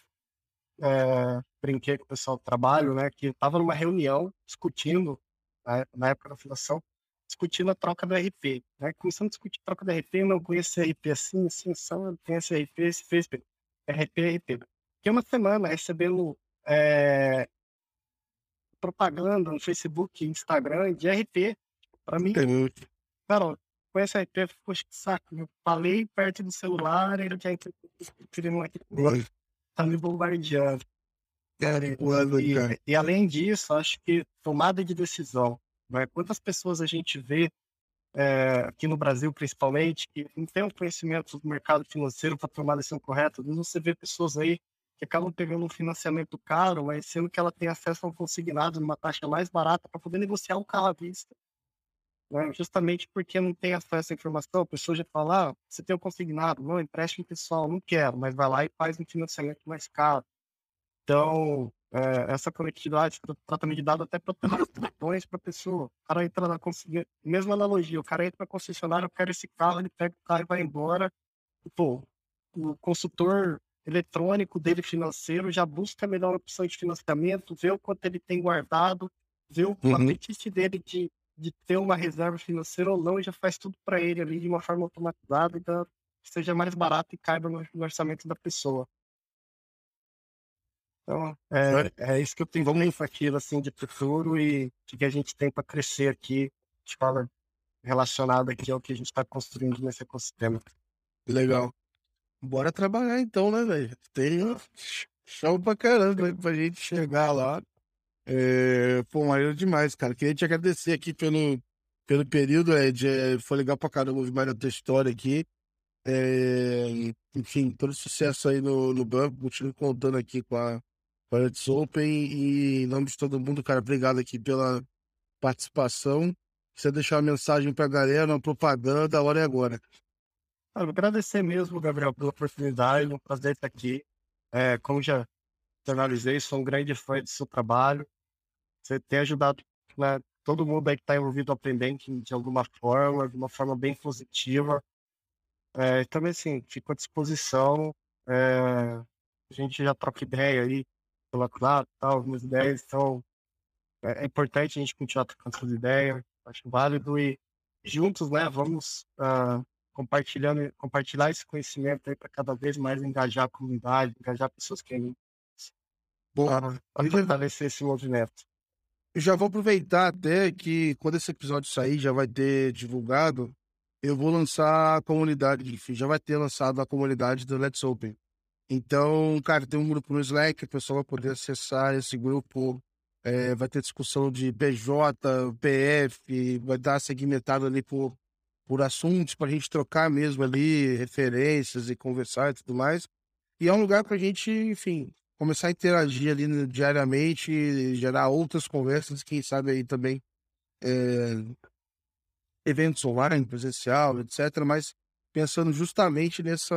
é, brinquei com o pessoal do trabalho, né, que estava numa reunião discutindo, né, na época da fundação, discutindo a troca do RP. Né? Começando a discutir a troca do RP, não conheço RP assim, assim, só tem esse RP, esse RP, RP. Fiquei uma semana recebendo é, propaganda no Facebook, Instagram de RP. Para mim, cara, com esse RP, poxa, que saco. Eu falei perto do celular, ele já entrou aqui. Tá me bombardeando. E, e, além disso, acho que tomada de decisão. Né? Quantas pessoas a gente vê é, aqui no Brasil, principalmente, que não tem o um conhecimento do mercado financeiro para tomar a decisão correta. Você vê pessoas aí que acabam pegando um financiamento caro, mas sendo que ela tem acesso a um consignado numa taxa mais barata para poder negociar um carro à vista. Né? Justamente porque não tem acesso à informação, a pessoa já fala, ah, você tem o consignado, não, empréstimo pessoal, não quero, mas vai lá e faz um financiamento mais caro. Então, é, essa conectividade, tratamento de dados até para para a pessoa. O cara entra na concessionária, mesma analogia, o cara entra na concessionária, eu quero esse carro, ele pega o carro e vai embora. Pô, o consultor eletrônico dele financeiro, já busca a melhor opção de financiamento, vê o quanto ele tem guardado, vê o uhum. apetite dele de, de ter uma reserva financeira ou não, e já faz tudo para ele ali de uma forma automatizada, então seja mais barato e caiba no, orçamento da pessoa. Então, é, é isso que eu tenho como infantil, assim, de futuro e que a gente tem para crescer aqui, de forma relacionada aqui ao que a gente está construindo nesse ecossistema. Legal. Bora trabalhar então, né, velho? Tem chão pra caramba pra gente chegar lá. É, pô, maneiro demais, cara. Queria te agradecer aqui pelo, pelo período, Ed. É, foi legal pra caramba ouvir mais da tua história aqui. É, enfim, todo sucesso aí no, no banco. Continuo contando aqui com a, Let's Open e em nome de todo mundo, cara, obrigado aqui pela participação. Você deixar uma mensagem pra galera, uma propaganda, a hora é agora. Eu agradecer mesmo, Gabriel, pela oportunidade, é um prazer estar aqui. É, como já analisei, sou um grande fã do seu trabalho. Você tem ajudado né, todo mundo aí que está envolvido aprendendo de alguma forma, de uma forma bem positiva. É, também, assim, fico à disposição. É, a gente já troca ideia aí pela claro, tal, algumas ideias, então é, é, importante a gente continuar trocando essas ideias, acho válido e juntos, né, vamos uh, compartilhando, compartilhar esse conhecimento aí para cada vez mais engajar a comunidade, engajar pessoas que para fortalecer esse movimento. Eu já vou aproveitar até que quando esse episódio sair, já vai ter divulgado, eu vou lançar a comunidade, enfim, já vai ter lançado a comunidade do Let's Open. Então, cara, tem um grupo no Slack, o pessoal vai poder acessar esse grupo. É, vai ter discussão de PJ, PF, vai dar segmentado ali por, por assuntos para a gente trocar mesmo ali referências e conversar e tudo mais. E é um lugar para a gente, enfim, começar a interagir ali né, diariamente, gerar outras conversas, quem sabe aí também é, eventos online, presencial, etc. Mas pensando justamente nessa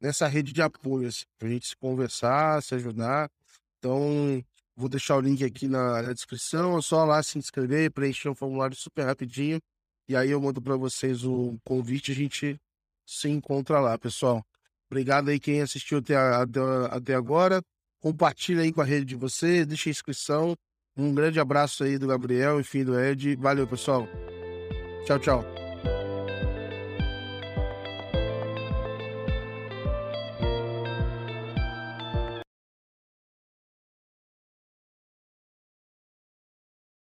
nessa rede de apoio, assim, pra gente se conversar, se ajudar. Então, vou deixar o link aqui na, na descrição, é só lá se inscrever, preencher um formulário super rapidinho, e aí eu mando para vocês o convite, a gente se encontra lá, pessoal. Obrigado aí quem assistiu até, até, até agora. Compartilha aí com a rede de vocês, deixa a inscrição. Um grande abraço aí do Gabriel, enfim, do Ed. Valeu, pessoal. Tchau, tchau.